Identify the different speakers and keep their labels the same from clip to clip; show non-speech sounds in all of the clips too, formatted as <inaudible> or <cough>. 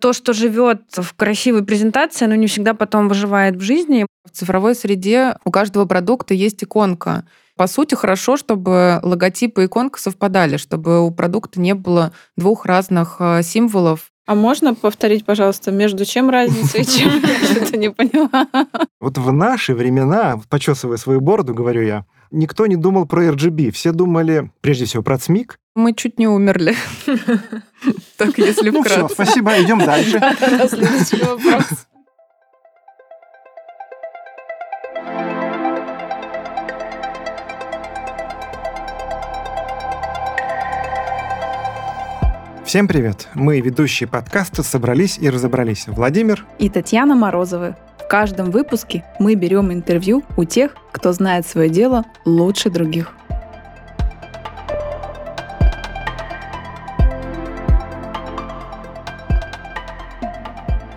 Speaker 1: То, что живет в красивой презентации, оно не всегда потом выживает в жизни.
Speaker 2: В цифровой среде у каждого продукта есть иконка. По сути, хорошо, чтобы логотип и иконка совпадали, чтобы у продукта не было двух разных э, символов.
Speaker 3: А можно повторить, пожалуйста, между чем разница и чем? <laughs> Я что-то не поняла.
Speaker 4: Вот в наши времена, почесывая свою бороду, говорю я, никто не думал про RGB. Все думали, прежде всего, про ЦМИК.
Speaker 2: Мы чуть не умерли. <laughs> Так, если
Speaker 4: Ну все,
Speaker 2: вкратце.
Speaker 4: спасибо, идем дальше. <laughs>
Speaker 3: Следующий вопрос.
Speaker 4: Всем привет. Мы, ведущие подкаста, собрались и разобрались. Владимир,
Speaker 5: и Татьяна Морозовы. В каждом выпуске мы берем интервью у тех, кто знает свое дело лучше других.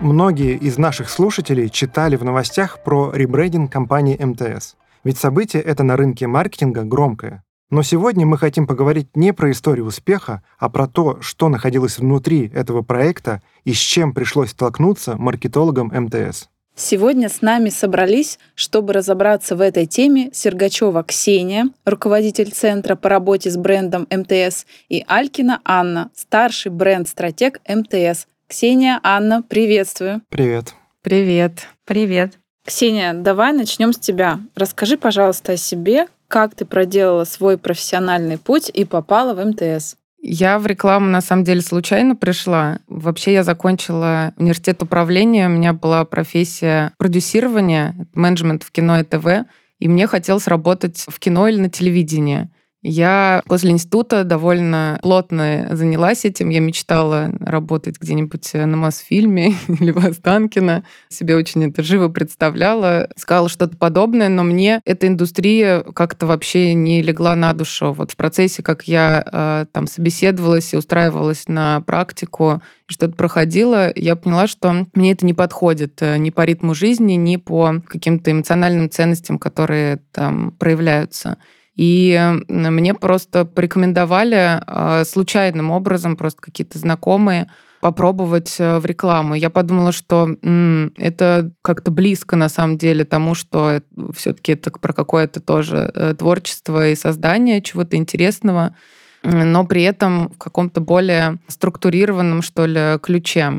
Speaker 4: многие из наших слушателей читали в новостях про ребрендинг компании МТС. Ведь событие это на рынке маркетинга громкое. Но сегодня мы хотим поговорить не про историю успеха, а про то, что находилось внутри этого проекта и с чем пришлось столкнуться маркетологам МТС.
Speaker 5: Сегодня с нами собрались, чтобы разобраться в этой теме Сергачева Ксения, руководитель Центра по работе с брендом МТС, и Алькина Анна, старший бренд-стратег МТС. Ксения, Анна, приветствую.
Speaker 4: Привет.
Speaker 2: Привет.
Speaker 1: Привет.
Speaker 3: Ксения, давай начнем с тебя. Расскажи, пожалуйста, о себе, как ты проделала свой профессиональный путь и попала в МТС.
Speaker 2: Я в рекламу, на самом деле, случайно пришла. Вообще я закончила университет управления, у меня была профессия продюсирования, менеджмент в кино и ТВ, и мне хотелось работать в кино или на телевидении. Я после института довольно плотно занялась этим. Я мечтала работать где-нибудь на Мосфильме <laughs> или в Останкино. Себе очень это живо представляла. Искала что-то подобное, но мне эта индустрия как-то вообще не легла на душу. Вот в процессе, как я э, там собеседовалась и устраивалась на практику, что-то проходила, я поняла, что мне это не подходит э, ни по ритму жизни, ни по каким-то эмоциональным ценностям, которые там проявляются. И мне просто порекомендовали э, случайным образом, просто какие-то знакомые, попробовать э, в рекламу. Я подумала, что м, это как-то близко на самом деле тому, что все-таки это про какое-то тоже э, творчество и создание чего-то интересного, но при этом в каком-то более структурированном, что ли, ключе.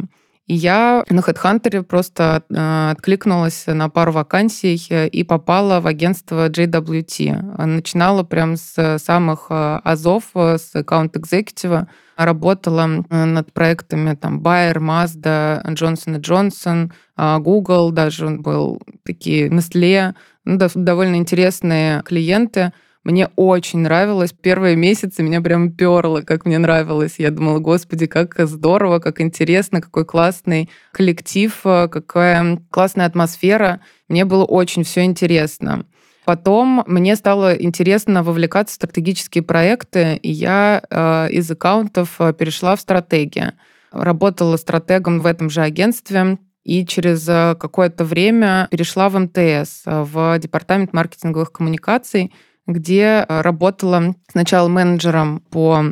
Speaker 2: Я на HeadHunter просто э, откликнулась на пару вакансий и попала в агентство JWT. Начинала прям с самых э, азов, с аккаунт экзекутива работала над проектами там Bayer, Mazda, Johnson Johnson, Google даже был, такие Nestle, ну, довольно интересные клиенты. Мне очень нравилось. Первые месяцы меня прям перло, как мне нравилось. Я думала, господи, как здорово, как интересно, какой классный коллектив, какая классная атмосфера. Мне было очень все интересно. Потом мне стало интересно вовлекаться в стратегические проекты, и я э, из аккаунтов перешла в стратегию. Работала стратегом в этом же агентстве, и через какое-то время перешла в МТС, в департамент маркетинговых коммуникаций, где работала сначала менеджером по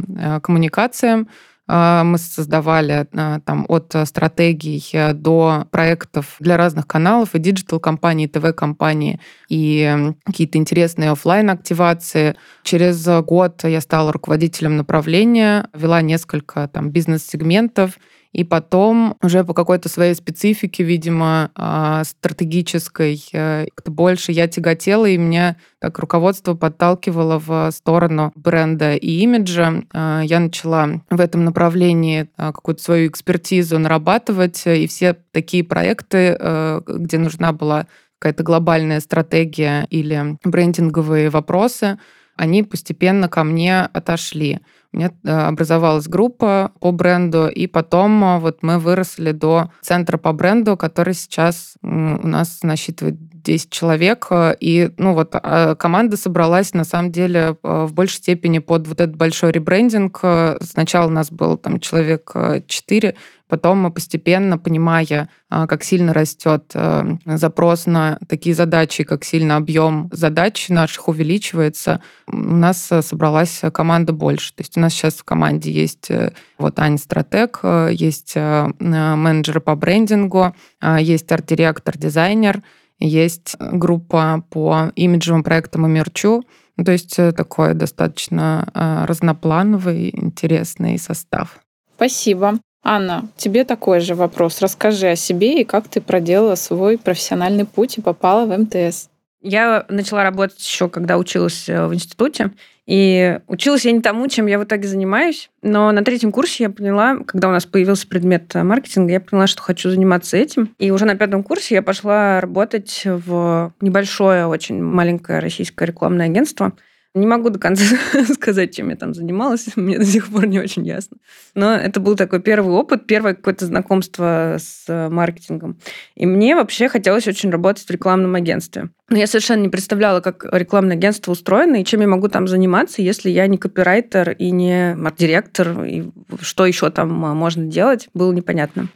Speaker 2: коммуникациям, мы создавали там от стратегий до проектов для разных каналов, и digital -кампании, и ТВ-кампании, и какие-то интересные офлайн активации Через год я стала руководителем направления, вела несколько там бизнес-сегментов, и потом уже по какой-то своей специфике, видимо, а, стратегической, э, как-то больше я тяготела, и меня так руководство подталкивало в сторону бренда и имиджа. А, я начала в этом направлении а, какую-то свою экспертизу нарабатывать, и все такие проекты, э, где нужна была какая-то глобальная стратегия или брендинговые вопросы, они постепенно ко мне отошли. У меня э, образовалась группа по бренду, и потом вот мы выросли до центра по бренду, который сейчас у нас насчитывает 9-10 человек. И, ну вот, а, команда собралась, на самом деле, в большей степени под вот этот большой ребрендинг. Сначала у нас был там человек 4, Потом мы постепенно, понимая, как сильно растет э, запрос на такие задачи, как сильно объем задач наших увеличивается, у нас э, собралась команда больше. То есть у нас сейчас в команде есть э, вот Аня Стратег, есть менеджеры по брендингу, есть арт-директор, дизайнер, есть группа по имиджевым проектам и мерчу. То есть такой достаточно разноплановый, интересный состав.
Speaker 3: Спасибо. Анна, тебе такой же вопрос. Расскажи о себе и как ты проделала свой профессиональный путь и попала в МТС.
Speaker 1: Я начала работать еще, когда училась э, в институте. И училась я не тому, чем я в итоге занимаюсь. Но на третьем курсе я поняла, когда у нас появился предмет маркетинга, я поняла, что хочу заниматься этим. И уже на пятом курсе я пошла работать в небольшое, очень маленькое российское рекламное агентство – не могу до конца <laughs> сказать, чем я там занималась, <laughs> мне до сих пор не очень ясно. Но это был такой первый опыт, первое какое-то знакомство с э, маркетингом. И мне вообще хотелось очень работать в рекламном агентстве. Но я совершенно не представляла, как рекламное агентство устроено и чем я могу там заниматься, если я не копирайтер и не арт-директор, и что еще там э, можно делать, было непонятно.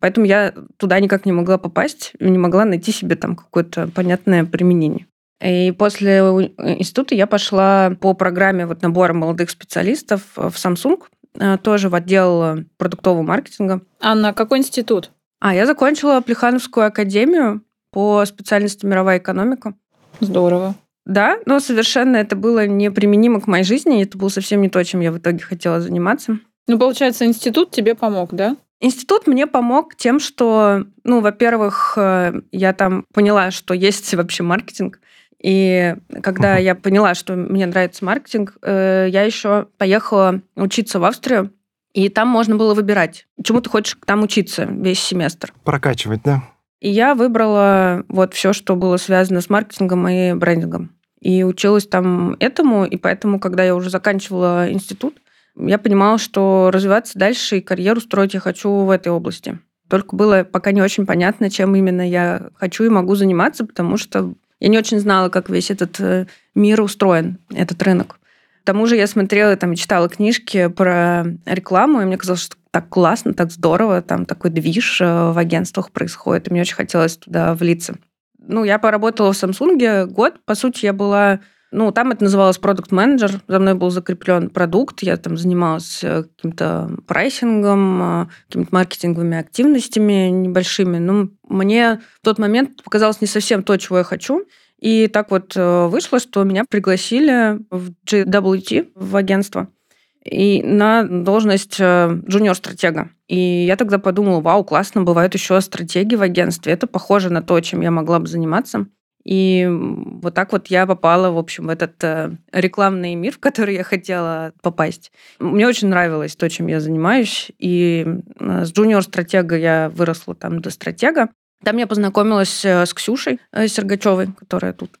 Speaker 1: Поэтому я туда никак не могла попасть, не могла найти себе там какое-то понятное применение. И после института я пошла по программе вот набора молодых специалистов в Samsung, э, тоже в отдел продуктового маркетинга.
Speaker 3: Анна, какой институт?
Speaker 1: А, я закончила Плехановскую академию по специальности мировая экономика.
Speaker 3: Здорово.
Speaker 1: Да, но совершенно это было неприменимо к моей жизни, это было совсем не то, чем я в итоге хотела заниматься.
Speaker 3: Ну, получается, институт тебе помог, да?
Speaker 1: Институт мне помог тем, что, ну, во-первых, э, я там поняла, что есть вообще маркетинг, и когда uh-huh. я поняла, что мне нравится маркетинг, э, я еще поехала учиться в Австрию, и там можно было выбирать, чему ты хочешь там учиться весь семестр.
Speaker 4: Прокачивать, да?
Speaker 1: И я выбрала вот все, что было связано с маркетингом и брендингом. И училась там этому, и поэтому, когда я уже заканчивала институт, я понимала, что развиваться дальше и карьеру строить я хочу в этой области. Только было пока не очень понятно, чем именно я хочу и могу заниматься, потому что я не очень знала, как весь этот э, мир устроен, этот рынок. К тому же я смотрела, там, читала книжки про рекламу, и мне казалось, что так классно, так здорово, там такой движ э, в агентствах происходит, и мне очень хотелось туда влиться. Ну, я поработала в Samsung год. По сути, я была ну, там это называлось продукт менеджер За мной был закреплен продукт. Я там занималась э, каким-то прайсингом, какими-то маркетинговыми активностями небольшими. Ну, мне в тот момент показалось не совсем то, чего я хочу. И так вот э, вышло, что меня пригласили в GWT, в агентство, и на должность э, джуниор-стратега. И я тогда подумала, вау, классно, бывают еще стратегии в агентстве. Это похоже на то, чем я могла бы заниматься. И вот так вот я попала, в общем, в этот э, рекламный мир, в который я хотела попасть. Мне очень нравилось то, чем я занимаюсь. И с джуниор-стратега я выросла там до стратега. Там я познакомилась э, с Ксюшей э, Сергачевой, которая тут. <laughs>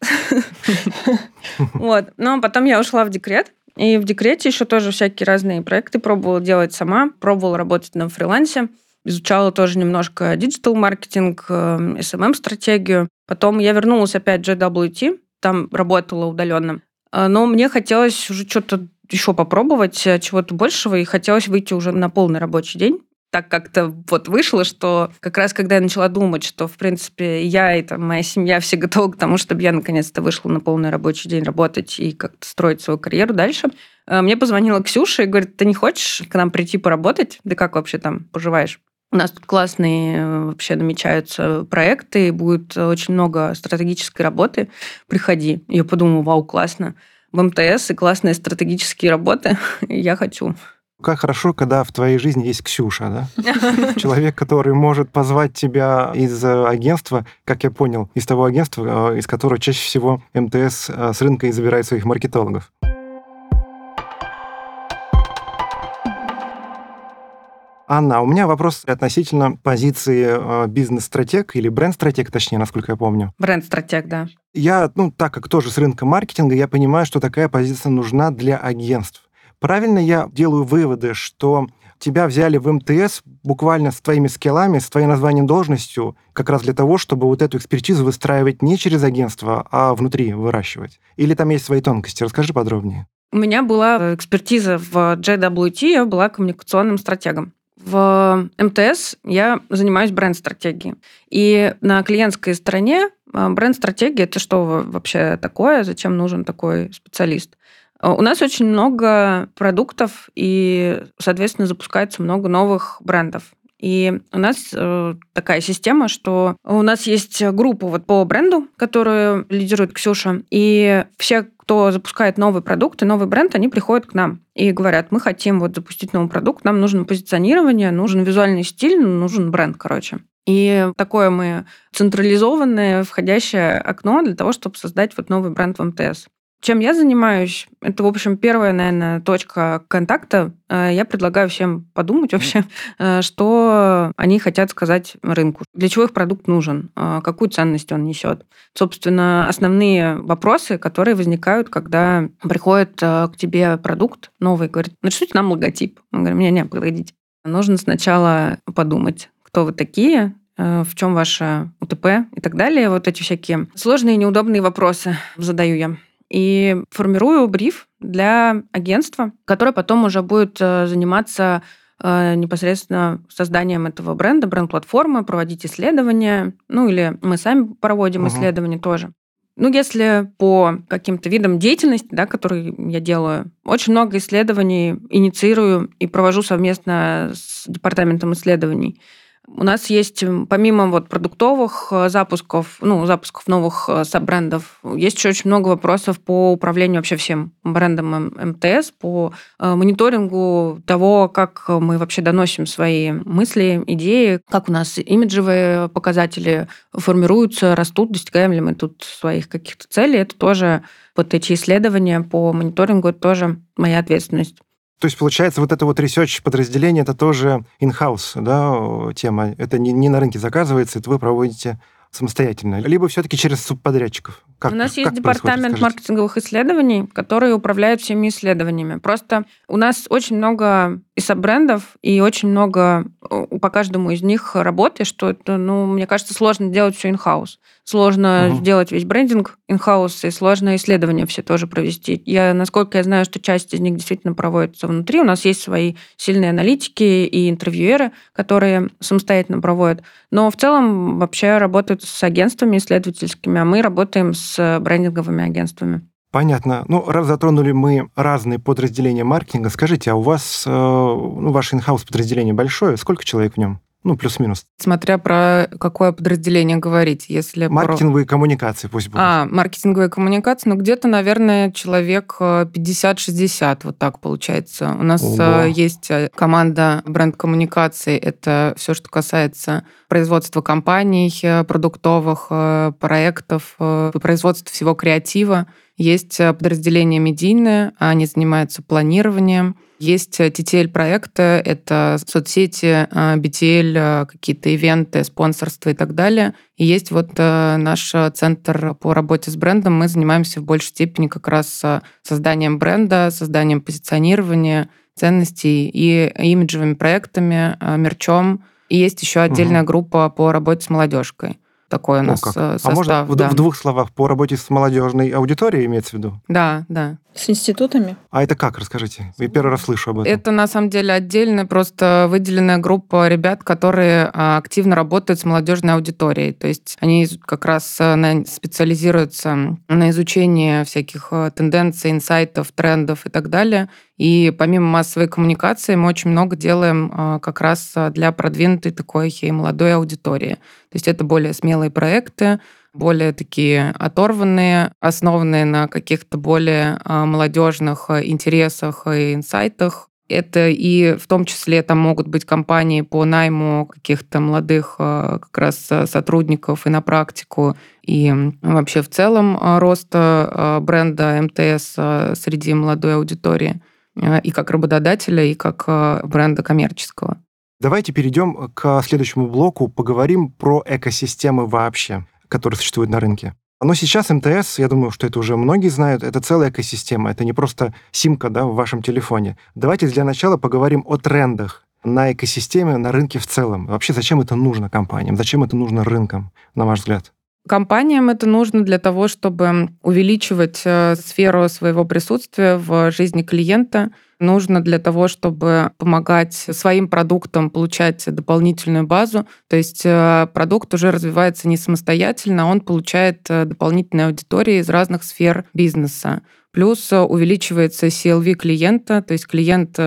Speaker 1: Вот. Но потом я ушла в декрет. И в декрете еще тоже всякие разные проекты пробовала делать сама, пробовала работать на фрилансе, изучала тоже немножко digital -маркетинг, SMM-стратегию. Эм потом я вернулась опять в JWT, там работала удаленно. Э, но мне хотелось уже что-то еще попробовать, чего-то большего, и хотелось выйти уже на полный рабочий день так как-то вот вышло, что как раз когда я начала думать, что, в принципе, я и там, моя семья <laughs> все готовы к тому, чтобы я наконец-то вышла на полный рабочий день работать и как-то строить свою карьеру дальше, э, мне позвонила Ксюша и говорит, ты не хочешь к нам прийти поработать? Да как вообще там поживаешь? У нас тут классные э, вообще намечаются проекты, будет очень много стратегической работы. Приходи. Я подумала, вау, классно. В МТС и классные стратегические работы. <laughs> Я хочу.
Speaker 4: Как хорошо, когда в твоей жизни есть Ксюша, да? <laughs> Человек, который может позвать тебя из э, агентства, как я понял, из того агентства, э, из которого чаще всего МТС с рынка и забирает своих маркетологов. Анна, а у меня вопрос относительно позиции бизнес-стратег или бренд-стратег, точнее, насколько я помню.
Speaker 1: Бренд-стратег, да.
Speaker 4: Я, ну, так как тоже с рынка маркетинга, я понимаю, что такая позиция нужна для агентств. Правильно я делаю выводы, что тебя взяли в МТС буквально с твоими скиллами, с твоим названием должностью, как раз для того, чтобы вот эту экспертизу выстраивать не через агентство, а внутри выращивать? Или там есть свои тонкости? Расскажи подробнее.
Speaker 1: У меня была экспертиза в JWT, я была коммуникационным стратегом. В МТС я занимаюсь бренд-стратегией. И на клиентской стороне а, бренд-стратегия – это что вообще такое? Зачем нужен такой специалист? А, у нас очень много продуктов, и, соответственно, запускается много новых брендов. И у нас э, такая система, что у нас есть группа вот по бренду, которую лидирует Ксюша, и все, кто запускает новый продукт и новый бренд, они приходят к нам и говорят, мы хотим вот запустить новый продукт, нам нужно позиционирование, нужен визуальный стиль, нужен бренд, короче. И такое мы централизованное входящее окно для того, чтобы создать вот новый бренд в МТС. Чем я занимаюсь? Это, в общем, первая, наверное, точка контакта. Э, я предлагаю всем подумать вообще, э, что они хотят сказать рынку, для чего их продукт нужен, э, какую ценность он несет. Собственно, основные вопросы, которые возникают, когда приходит к тебе продукт новый, говорит, начните нам логотип. Мы говорим, не, не, погодите. Нужно сначала подумать, кто вы такие, в чем ваше УТП и так далее. Вот эти всякие сложные и неудобные вопросы задаю я и формирую бриф для агентства, которое потом уже будет э, заниматься э, непосредственно созданием этого бренда, бренд-платформы, проводить исследования, ну или мы сами проводим угу. исследования тоже. Ну, если по каким-то видам деятельности, да, которые я делаю, очень много исследований инициирую и провожу совместно с департаментом исследований. У нас есть, помимо вот продуктовых э, запусков, ну, запусков новых э, саб-брендов, есть еще очень много вопросов по управлению вообще всем брендом МТС, по э, мониторингу того, как мы вообще доносим свои мысли, идеи, как у нас имиджевые показатели формируются, растут, достигаем ли мы тут своих каких-то целей. Это тоже вот эти исследования по мониторингу, это тоже моя ответственность.
Speaker 4: То есть, получается, вот это вот research подразделение, это тоже in-house, да, тема. Это не, не на рынке заказывается, это вы проводите самостоятельно, либо все-таки через субподрядчиков?
Speaker 1: Как, у нас как есть департамент маркетинговых исследований, который управляет всеми исследованиями. Просто у нас очень много и саб-брендов, и очень много э, по каждому из них работы, что это, ну, мне кажется, сложно делать все in-house. Сложно угу. сделать весь брендинг in-house, и сложно исследования все тоже провести. Я, насколько я знаю, что часть из них действительно проводится внутри. У нас есть свои сильные аналитики и интервьюеры, которые самостоятельно проводят. Но в целом вообще работают с агентствами исследовательскими, а мы работаем с брендинговыми агентствами.
Speaker 4: Понятно. Ну, раз затронули мы разные подразделения маркетинга, скажите, а у вас, э, ну, ваше инхаус подразделение большое? Сколько человек в нем? Ну, плюс-минус.
Speaker 2: Смотря про какое подразделение говорить. Если
Speaker 4: Маркетинговые про... коммуникации пусть будут.
Speaker 2: А, маркетинговые коммуникации. Ну, где-то, наверное, человек 50-60, э, вот так получается. У нас Ого. Э, есть э, команда бренд-коммуникаций. Это все, что касается производства компаний, продуктовых проектов, производства всего креатива. Есть подразделение медийное, они занимаются планированием, есть TTL-проекты, э, это соцсети, BTL, э, э, какие-то ивенты, спонсорство и так далее. И есть вот наш центр по работе с брендом. Мы занимаемся в большей степени как раз созданием бренда, созданием позиционирования, ценностей и имиджевыми проектами, мерчом. И есть еще отдельная угу. группа по работе с молодежкой такой у нас О, как. состав. А
Speaker 4: можно
Speaker 2: да.
Speaker 4: в двух словах по работе с молодежной аудиторией имеется в виду?
Speaker 2: Да, да.
Speaker 3: С институтами?
Speaker 4: А это как, расскажите? Я первый раз слышу об этом.
Speaker 2: Это на самом деле отдельная, просто выделенная группа ребят, которые а, активно работают с молодежной аудиторией. То есть они как раз а, специализируются на изучении всяких а, тенденций, инсайтов, трендов и так далее. И помимо массовой коммуникации мы очень много делаем как раз для продвинутой такой и молодой аудитории. То есть это более смелые проекты, более такие оторванные, основанные на каких-то более а, молодежных а, интересах и инсайтах. Это и в том числе там могут быть компании по найму каких-то молодых а, как раз сотрудников и на практику, и вообще в целом роста бренда МТС среди молодой аудитории и как работодателя, и как бренда коммерческого.
Speaker 4: Давайте перейдем к следующему блоку, поговорим про экосистемы вообще которые существуют на рынке. Но сейчас МТС, я думаю, что это уже многие знают, это целая экосистема, это не просто симка да, в вашем телефоне. Давайте для начала поговорим о трендах на экосистеме, на рынке в целом? Вообще, зачем это нужно компаниям? Зачем это нужно рынкам, на ваш взгляд?
Speaker 2: Компаниям это нужно для того, чтобы увеличивать э, сферу своего присутствия в жизни клиента. Нужно для того, чтобы помогать своим продуктам получать дополнительную базу. То есть э, продукт уже развивается не самостоятельно, он получает э, дополнительные аудитории из разных сфер бизнеса. Плюс увеличивается CLV клиента, то есть клиент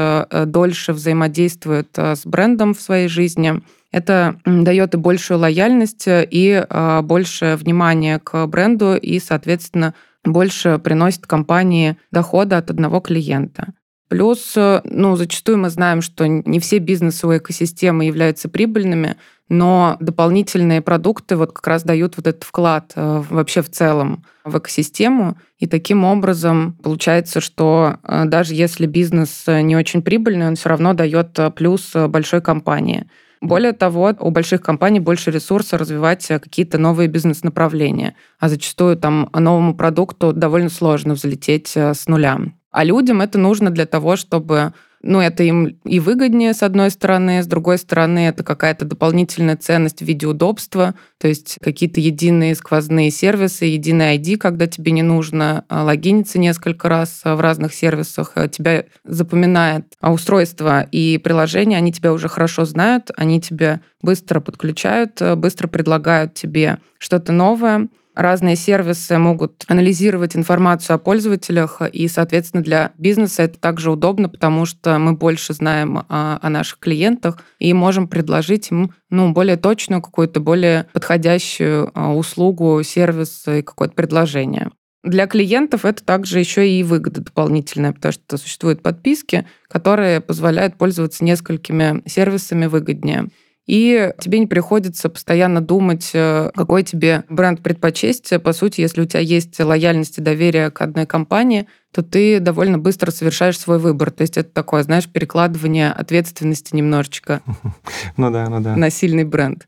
Speaker 2: дольше взаимодействует с брендом в своей жизни. Это дает и большую лояльность, и больше внимания к бренду, и, соответственно, больше приносит компании дохода от одного клиента. Плюс, ну, зачастую мы знаем, что не все бизнесовые экосистемы являются прибыльными, но дополнительные продукты вот как раз дают вот этот вклад э, вообще в целом в экосистему. И таким образом получается, что э, даже если бизнес не очень прибыльный, он все равно дает э, плюс большой компании. Более того, у больших компаний больше ресурса развивать э, какие-то новые бизнес-направления, а зачастую там новому продукту довольно сложно взлететь э, с нуля. А людям это нужно для того, чтобы ну, это им и выгоднее, с одной стороны, с другой стороны, это какая-то дополнительная ценность в виде удобства, то есть какие-то единые сквозные сервисы, единый ID, когда тебе не нужно а, логиниться несколько раз а, в разных сервисах, а, тебя запоминает устройство и приложение, они тебя уже хорошо знают, они тебя быстро подключают, быстро предлагают тебе что-то новое, разные сервисы могут анализировать информацию о пользователях, и, соответственно, для бизнеса это также удобно, потому что мы больше знаем о, о наших клиентах и можем предложить им ну, более точную, какую-то более подходящую а, услугу, сервис и какое-то предложение. Для клиентов это также еще и выгода дополнительная, потому что существуют подписки, которые позволяют пользоваться несколькими сервисами выгоднее и тебе не приходится постоянно думать, э, какой тебе бренд предпочесть. По сути, если у тебя есть лояльность и доверие к одной компании, то ты довольно быстро совершаешь свой выбор. То есть это такое, знаешь, перекладывание ответственности немножечко <laughs>
Speaker 4: ну да, ну да.
Speaker 2: на сильный бренд.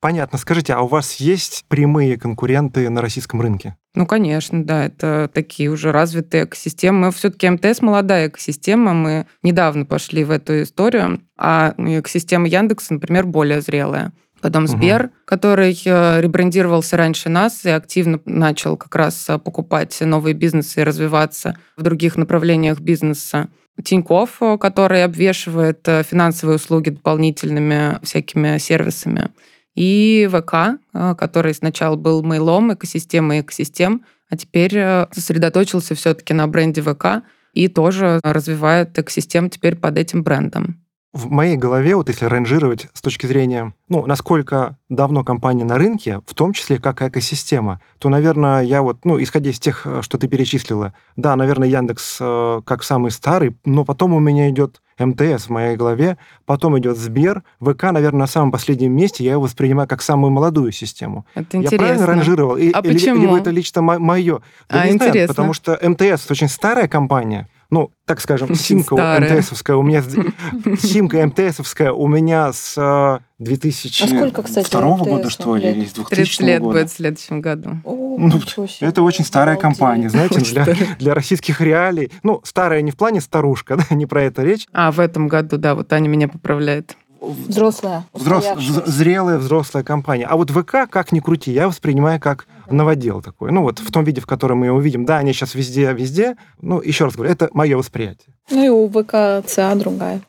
Speaker 4: Понятно. Скажите, а у вас есть прямые конкуренты на российском рынке?
Speaker 2: Ну, конечно, да, это такие уже развитые экосистемы. Мы все-таки МТС молодая экосистема, мы недавно пошли в эту историю, а экосистема Яндекса, например, более зрелая. Потом Сбер, угу. который э, ребрендировался раньше нас и активно начал как раз э, покупать новые бизнесы и развиваться в других направлениях бизнеса. Тиньков, э, который обвешивает финансовые услуги дополнительными всякими сервисами и ВК, э, который сначала был мейлом, экосистемой экосистем, а теперь э, сосредоточился все-таки на бренде ВК и тоже развивает экосистем теперь под этим брендом.
Speaker 4: В моей голове, вот если ранжировать с точки зрения, ну, насколько давно компания на рынке, в том числе как экосистема, то, наверное, я вот, ну, исходя из тех, э, что ты перечислила, да, наверное, Яндекс э, как самый старый, но потом у меня идет МТС в моей голове, потом идет Сбер, ВК, наверное, на самом последнем месте, я его воспринимаю как самую молодую систему.
Speaker 2: Это интересно.
Speaker 4: Я правильно ранжировал? И,
Speaker 2: а почему?
Speaker 4: Либо это лично мое?
Speaker 2: Да а, интересно. Знаю,
Speaker 4: потому что МТС очень старая компания, ну, так скажем, симка МТСовская у меня, <laughs> симка МТСовская у меня с 2002 а сколько, кстати, года, что ли, или с 2000 30
Speaker 2: лет
Speaker 4: года.
Speaker 2: будет в следующем году.
Speaker 4: О, ну, это очень старая компания, знаете, для, для российских реалий. Ну, старая не в плане старушка, <laughs> да, не про это речь.
Speaker 2: А, в этом году, да, вот Аня меня поправляет.
Speaker 5: Взрослая.
Speaker 4: Взрос, зрелая взрослая компания. А вот ВК, как ни крути, я воспринимаю как новодел такой. Ну вот в том виде, в котором мы его видим. Да, они сейчас везде, везде. Ну, еще раз говорю, это мое восприятие.
Speaker 5: Ну и у ВК ЦА другая.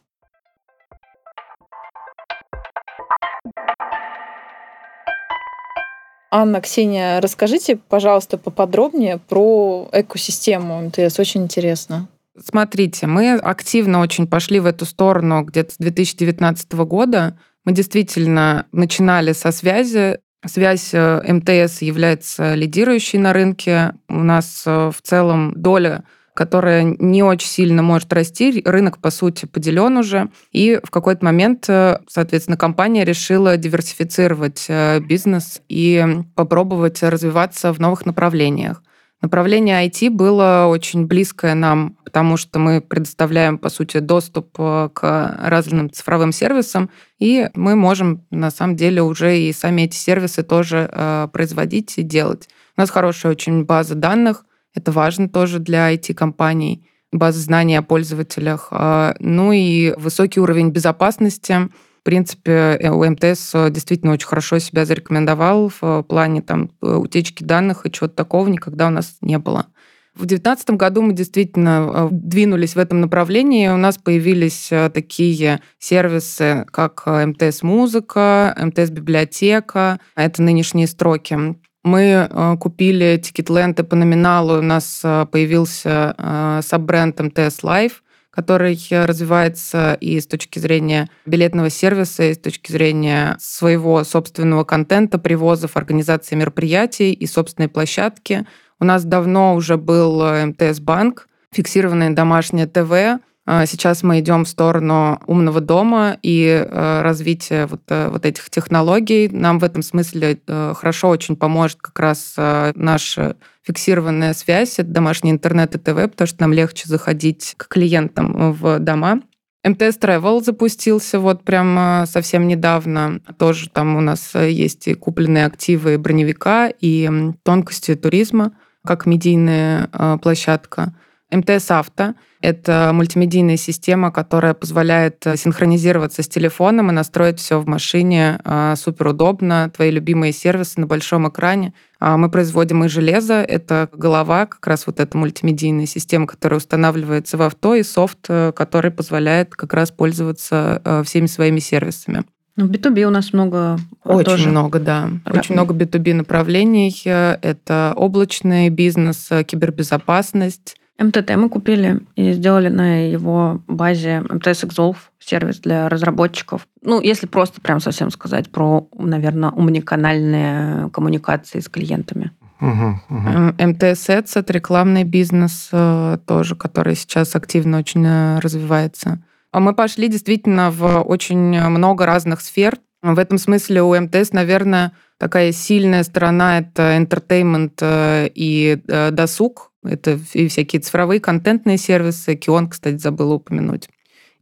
Speaker 5: Анна, Ксения, расскажите, пожалуйста, поподробнее про экосистему МТС. Очень интересно.
Speaker 2: Смотрите, мы активно очень пошли в эту сторону где-то с 2019 года. Мы действительно начинали со связи. Связь э, МТС является лидирующей на рынке. У нас э, в целом доля которая не очень сильно может расти. Рынок, по сути, поделен уже. И в какой-то момент, э, соответственно, компания решила диверсифицировать бизнес и попробовать развиваться в новых направлениях. Направление IT было очень близкое нам, потому что мы предоставляем, по сути, доступ э, к разным цифровым сервисам, и мы можем, на самом деле, уже и сами эти сервисы тоже э, производить и делать. У нас хорошая очень база данных, это важно тоже для IT-компаний. базы знаний о пользователях. А, ну и высокий уровень безопасности. В принципе, у МТС действительно очень хорошо себя зарекомендовал в плане там, утечки данных, и чего-то такого никогда у нас не было. В 2019 году мы действительно э, двинулись в этом направлении. У нас появились э, такие сервисы, как э, МТС-музыка, МТС-библиотека. Это нынешние Строки. Мы купили Ticketland, Пономиналу. У нас появился саббренд МТС Live, который развивается и с точки зрения билетного сервиса, и с точки зрения своего собственного контента, привозов, организации мероприятий и собственной площадки – у нас давно уже был э, МТС-банк, фиксированное домашнее ТВ. А сейчас мы идем в сторону умного дома и э, развития вот, э, вот этих технологий. Нам в этом смысле хорошо очень поможет как раз наша фиксированная связь, это домашний интернет и ТВ, потому что нам легче заходить к клиентам в дома. МТС Travel запустился вот прям совсем недавно. Тоже там у нас есть и купленные активы броневика, и тонкости туризма как медийная э, площадка. МТС Авто — это мультимедийная система, которая позволяет э, синхронизироваться с телефоном и настроить все в машине э, супер удобно. Твои любимые сервисы на большом экране. А мы производим и железо, это голова, как раз вот эта мультимедийная система, которая устанавливается в авто, и софт, который позволяет как раз пользоваться всеми своими сервисами.
Speaker 1: Ну, в B2B у нас много
Speaker 2: Очень тоже. много, да. Очень много B2B направлений. Это облачный бизнес, кибербезопасность.
Speaker 1: МТТ мы купили и сделали на его базе МТС Exolve, сервис для разработчиков. Ну, если просто прям совсем сказать про, наверное, умниканальные коммуникации с клиентами.
Speaker 2: Угу, угу. МТС это рекламный бизнес э, тоже, который сейчас активно очень э, развивается. А мы пошли действительно в очень много разных сфер. В этом смысле у МТС, наверное, такая сильная сторона — это entertainment и досуг. Это и всякие цифровые контентные сервисы. Кион, кстати, забыла упомянуть.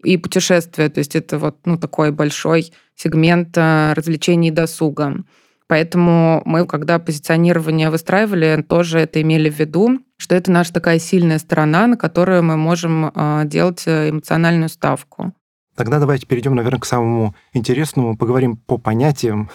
Speaker 2: И путешествия, то есть это вот ну, такой большой сегмент э, развлечений и досуга. Поэтому мы, когда позиционирование выстраивали, тоже это имели в виду, что это наша такая сильная сторона, на которую мы можем а, делать э, эмоциональную ставку.
Speaker 4: Тогда давайте перейдем, наверное, к самому интересному, поговорим по понятиям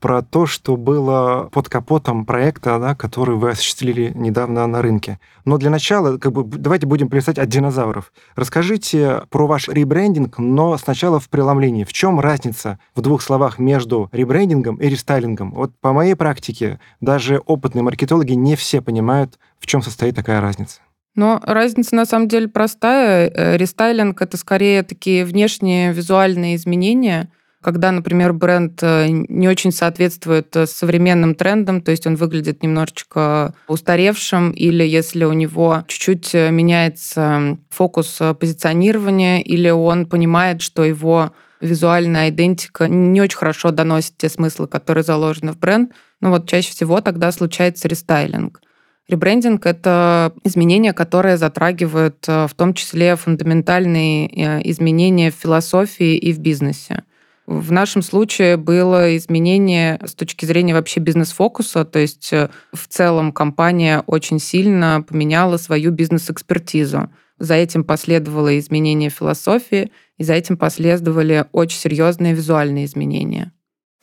Speaker 4: про то, что было под капотом проекта, да, который вы осуществили недавно на рынке. Но для начала, как бы, давайте будем плясать от динозавров. Расскажите про ваш ребрендинг, но сначала в преломлении. В чем разница в двух словах между ребрендингом и рестайлингом? Вот по моей практике даже опытные маркетологи не все понимают, в чем состоит такая разница.
Speaker 2: Но разница на самом деле простая. Э, рестайлинг — это скорее такие внешние визуальные изменения, когда, например, бренд э, не очень соответствует э, современным трендам, то есть он выглядит немножечко устаревшим, или если у него чуть-чуть э, меняется фокус позиционирования, или он понимает, что его визуальная идентика не очень хорошо доносит те смыслы, которые заложены в бренд, ну вот чаще всего тогда случается рестайлинг. Ребрендинг — это изменения, которые затрагивают в том числе фундаментальные изменения в философии и в бизнесе. В нашем случае было изменение с точки зрения вообще бизнес-фокуса, то есть э, в целом компания очень сильно поменяла свою бизнес-экспертизу. За этим последовало изменение философии, и за этим последовали очень серьезные визуальные изменения.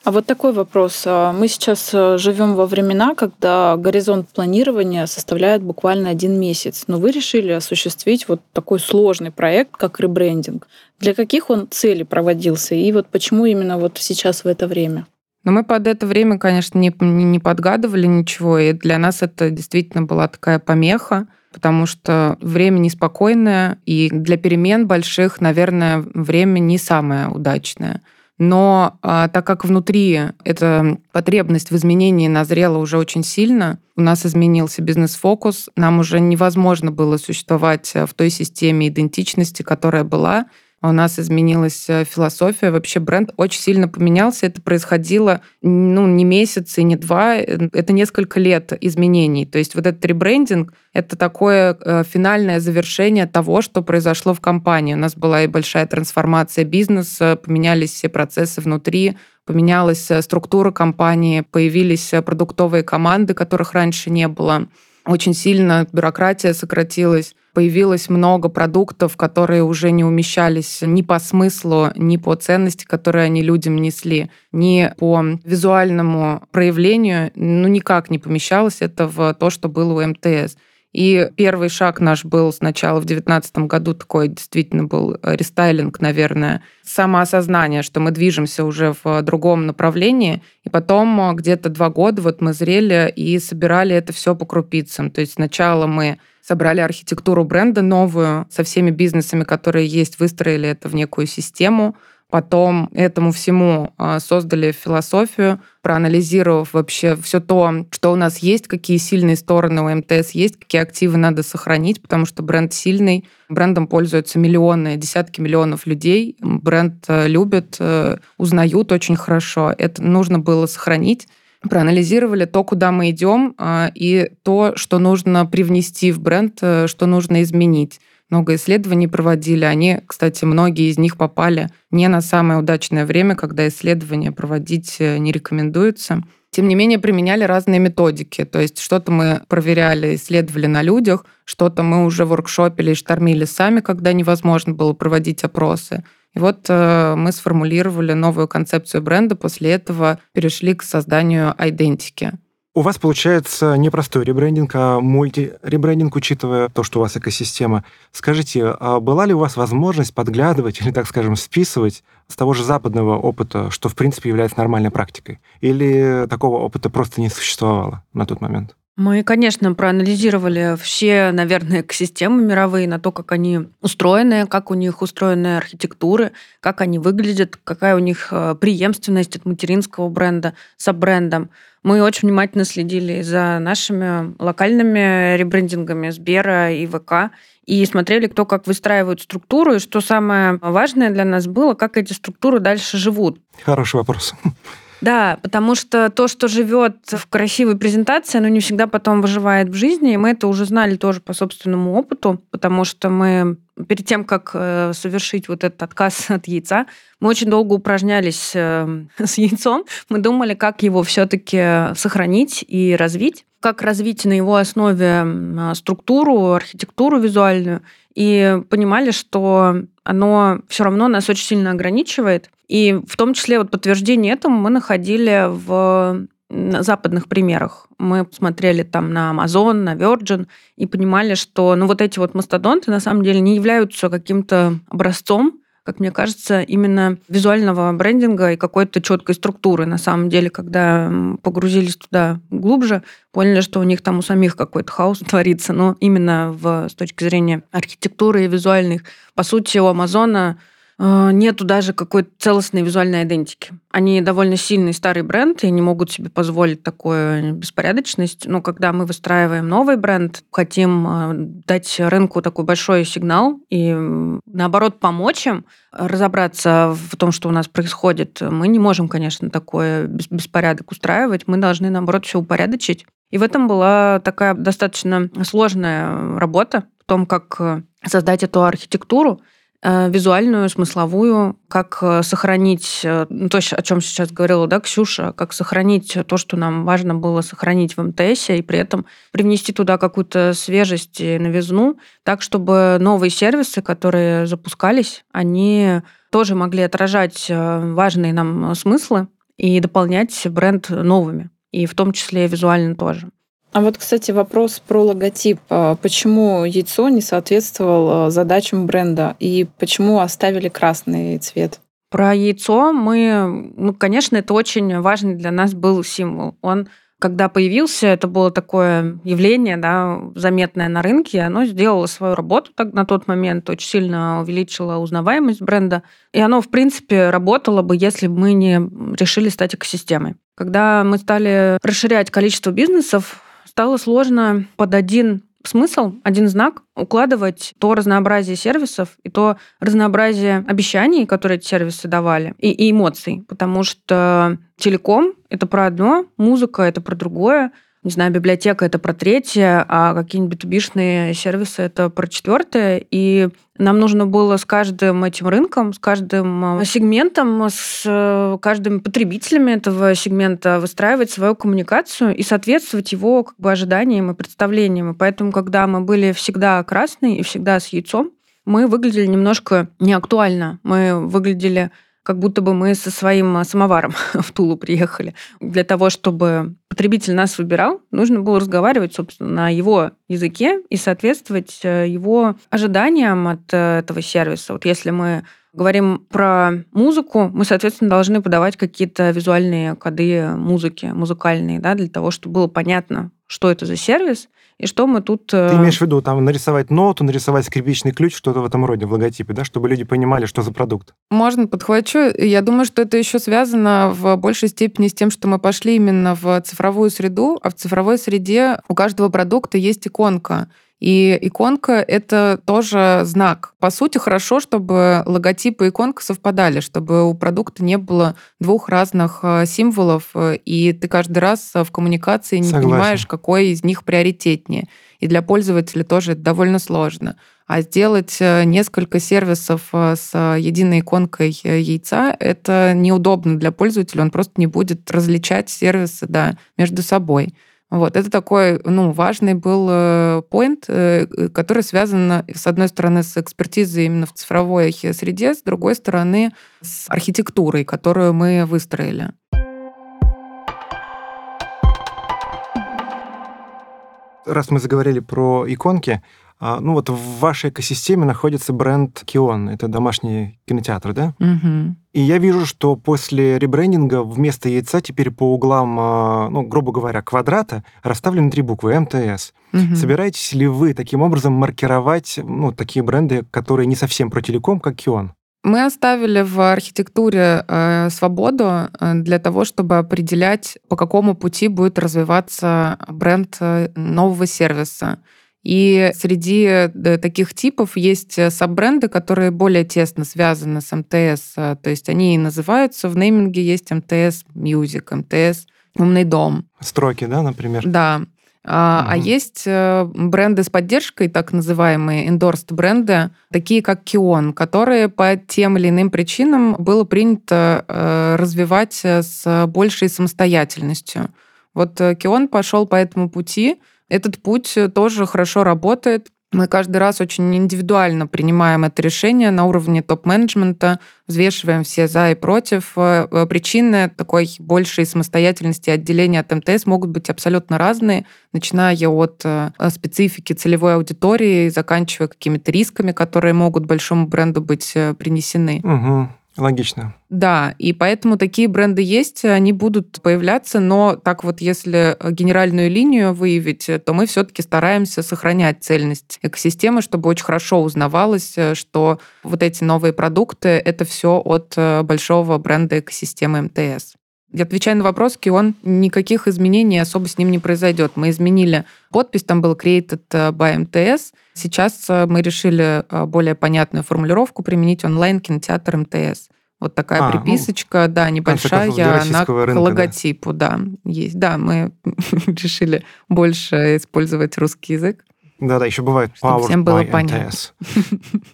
Speaker 3: А вот такой вопрос. А мы сейчас э, живем во времена, когда горизонт планирования составляет буквально один месяц, но вы решили осуществить вот такой сложный проект, как ребрендинг. Для каких он целей проводился и вот почему именно вот сейчас в это время?
Speaker 2: Но мы под это время, конечно, не, не подгадывали ничего, и для нас это действительно была такая помеха, потому что время неспокойное, и для перемен больших, наверное, время не самое удачное. Но а, так как внутри эта потребность в изменении назрела уже очень сильно, у нас изменился бизнес-фокус, нам уже невозможно было существовать в той системе идентичности, которая была, у нас изменилась э, философия, вообще бренд очень сильно поменялся. Это происходило ну, не месяц и не два, э, это несколько лет изменений. То есть вот этот ребрендинг — это такое э, финальное завершение того, что произошло в компании. У нас была и большая трансформация бизнеса, поменялись все процессы внутри, поменялась структура компании, появились продуктовые команды, которых раньше не было. Очень сильно бюрократия сократилась, появилось много продуктов, которые уже не умещались ни по смыслу, ни по ценности, которые они людям несли, ни по визуальному проявлению, ну никак не помещалось это в то, что было у МТС. И первый шаг наш был сначала в 2019 году такой действительно был рестайлинг, наверное, самоосознание, что мы движемся уже в другом направлении. И потом где-то два года вот мы зрели и собирали это все по крупицам. То есть сначала мы собрали архитектуру бренда новую со всеми бизнесами, которые есть, выстроили это в некую систему, Потом этому всему а, создали философию, проанализировав вообще все то, что у нас есть, какие сильные стороны у МТС есть, какие активы надо сохранить, потому что бренд сильный, брендом пользуются миллионы, десятки миллионов людей, бренд э, любят, э, узнают очень хорошо. Это нужно было сохранить. Проанализировали то, куда мы идем, а, и то, что нужно привнести в бренд, э, что нужно изменить много исследований проводили. Они, кстати, многие из них попали не на самое удачное время, когда исследования проводить э, не рекомендуется. Тем не менее, применяли разные методики. То есть что-то мы проверяли, исследовали на людях, что-то мы уже воркшопили и штормили сами, когда невозможно было проводить опросы. И вот э, мы сформулировали новую концепцию бренда, после этого перешли к созданию идентики.
Speaker 4: У вас получается непростой ребрендинг, а мульти-ребрендинг, учитывая то, что у вас экосистема. Скажите, а была ли у вас возможность подглядывать <laughs> или, так скажем, списывать с того же западного опыта, что, в принципе, является нормальной практикой? Или такого опыта просто не существовало на тот момент?
Speaker 1: Мы, конечно, проанализировали все, наверное, экосистемы мировые на то, как они устроены, как у них устроены архитектуры, как они выглядят, какая у них э, преемственность от материнского бренда с брендом. Мы очень внимательно следили за нашими локальными ребрендингами Сбера и ВК и смотрели, кто как выстраивает структуру, и что самое важное для нас было, как эти структуры дальше живут.
Speaker 4: Хороший вопрос.
Speaker 1: Да, потому что то, что живет в красивой презентации, оно не всегда потом выживает в жизни. И мы это уже знали тоже по собственному опыту, потому что мы перед тем, как э, совершить вот этот отказ от яйца, мы очень долго упражнялись э, <laughs> с яйцом. Мы думали, как его все-таки сохранить и развить, как развить на его основе структуру, архитектуру визуальную, и понимали, что оно все равно нас очень сильно ограничивает. И в том числе вот подтверждение этому мы находили в западных примерах. Мы смотрели там на Amazon, на Virgin и понимали, что ну, вот эти вот мастодонты на самом деле не являются каким-то образцом как мне кажется, именно визуального брендинга и какой-то четкой структуры. На самом деле, когда погрузились туда глубже, поняли, что у них там у самих какой-то хаос <laughs> творится, но именно в, с точки зрения архитектуры и визуальных. По сути, у Амазона нету даже какой-то целостной визуальной идентики. Они довольно сильный старый бренд и не могут себе позволить такую беспорядочность. Но когда мы выстраиваем новый бренд, хотим э, дать рынку такой большой сигнал и, наоборот, помочь им разобраться в том, что у нас происходит, мы не можем, конечно, такой беспорядок устраивать. Мы должны, наоборот, все упорядочить. И в этом была такая достаточно сложная работа в том, как э, создать эту архитектуру, Э, визуальную, смысловую, как э, сохранить э, ну, то, о чем сейчас говорила да, Ксюша, как сохранить то, что нам важно было сохранить в МТС, и при этом привнести туда какую-то свежесть и новизну, так, чтобы новые сервисы, которые запускались, они тоже могли отражать важные нам смыслы и дополнять бренд новыми, и в том числе визуально тоже.
Speaker 3: А вот, кстати, вопрос про логотип. А почему яйцо не соответствовало задачам бренда и почему оставили красный цвет?
Speaker 1: Про яйцо мы, ну, конечно, это очень важный для нас был символ. Он когда появился, это было такое явление, да, заметное на рынке, оно сделало свою работу так, на тот момент, очень сильно увеличило узнаваемость бренда, и оно, в принципе, работало бы, если бы мы не решили стать экосистемой. Когда мы стали расширять количество бизнесов, стало сложно под один смысл, один знак укладывать то разнообразие сервисов и то разнообразие обещаний, которые эти сервисы давали, и, и эмоций. Потому что телеком — это про одно, музыка — это про другое, не знаю, библиотека это про третье, а какие-нибудь b сервисы это про четвертое. И нам нужно было с каждым этим рынком, с каждым э, сегментом, с э, каждыми потребителями этого сегмента выстраивать свою коммуникацию и соответствовать его как бы, ожиданиям и представлениям. И поэтому, когда мы были всегда красные и всегда с яйцом, мы выглядели немножко неактуально. Мы выглядели как будто бы мы со своим а, самоваром <laughs> в Тулу приехали. Для того, чтобы потребитель нас выбирал, нужно было разговаривать, собственно, на его языке и соответствовать э, его ожиданиям от э, этого сервиса. Вот если мы говорим про музыку, мы, соответственно, должны подавать какие-то визуальные коды музыки, музыкальные, да, для того, чтобы было понятно, что это за сервис, и что мы тут...
Speaker 4: Ты э, имеешь в виду там нарисовать ноту, нарисовать скрипичный ключ, что-то в этом роде в логотипе, да, чтобы люди понимали, что за продукт?
Speaker 2: Можно подхвачу. Я думаю, что это еще связано в большей степени с тем, что мы пошли именно в цифровую среду, а в цифровой среде у каждого продукта есть иконка. И иконка — это тоже знак. По сути, хорошо, чтобы логотип и иконка совпадали, чтобы у продукта не было двух разных э, символов, э, и ты каждый раз в коммуникации не Согласен. понимаешь, какой из них приоритетнее. И для пользователя тоже это довольно сложно. А сделать э, несколько сервисов с единой иконкой яйца, это неудобно для пользователя, он просто не будет различать сервисы да, между собой. Вот, это такой, ну, важный был point, э, э, который связан, с одной стороны, с экспертизой именно в цифровой среде, с другой стороны, с архитектурой, которую мы выстроили.
Speaker 4: Раз мы заговорили про иконки, ну вот в вашей экосистеме находится бренд Кион. Это домашний кинотеатр, да?
Speaker 2: Угу.
Speaker 4: И я вижу, что после ребрендинга вместо яйца теперь по углам, а, ну, грубо говоря, квадрата расставлены три буквы МТС. Угу. Собираетесь ли вы таким образом маркировать ну, такие бренды, которые не совсем про телеком, как Кион?
Speaker 2: Мы оставили в архитектуре э, свободу э, для того, чтобы определять, по какому пути будет развиваться бренд э, нового сервиса. И среди таких типов есть э, саббренды, которые более тесно связаны с МТС. Э, то есть они и называются, в нейминге есть МТС Music, МТС Умный дом.
Speaker 4: Строки, да, например?
Speaker 2: Да. А, угу. а есть э, бренды с поддержкой, так называемые endorsed бренды, такие как Kion, которые по тем или иным причинам было принято развивать с большей самостоятельностью. Вот Kion пошел по этому пути, этот путь э, тоже хорошо работает. Мы каждый раз очень индивидуально принимаем это решение на уровне топ-менеджмента, взвешиваем все за и против. Э, э, причины такой большей самостоятельности отделения от МТС могут быть абсолютно разные, начиная от специфики целевой аудитории, заканчивая какими-то рисками, которые могут большому бренду быть принесены.
Speaker 4: Угу. Логично.
Speaker 2: Да, и поэтому такие бренды есть, они будут появляться, но так вот, если генеральную линию выявить, то мы все-таки стараемся сохранять цельность экосистемы, чтобы очень хорошо узнавалось, что вот эти новые продукты — это все от большого бренда экосистемы МТС. Я отвечаю на вопрос, он никаких изменений особо с ним не произойдет. Мы изменили подпись, там был created by MTS. Сейчас э, мы решили э, более понятную формулировку применить онлайн-кинотеатр МТС. Вот такая а, ну, приписочка, ну, да, небольшая, на рынка, логотипу, да. да, есть. Да, мы <laughs> решили больше использовать русский язык.
Speaker 4: Да-да, еще бывает
Speaker 2: Чтобы всем было понятно.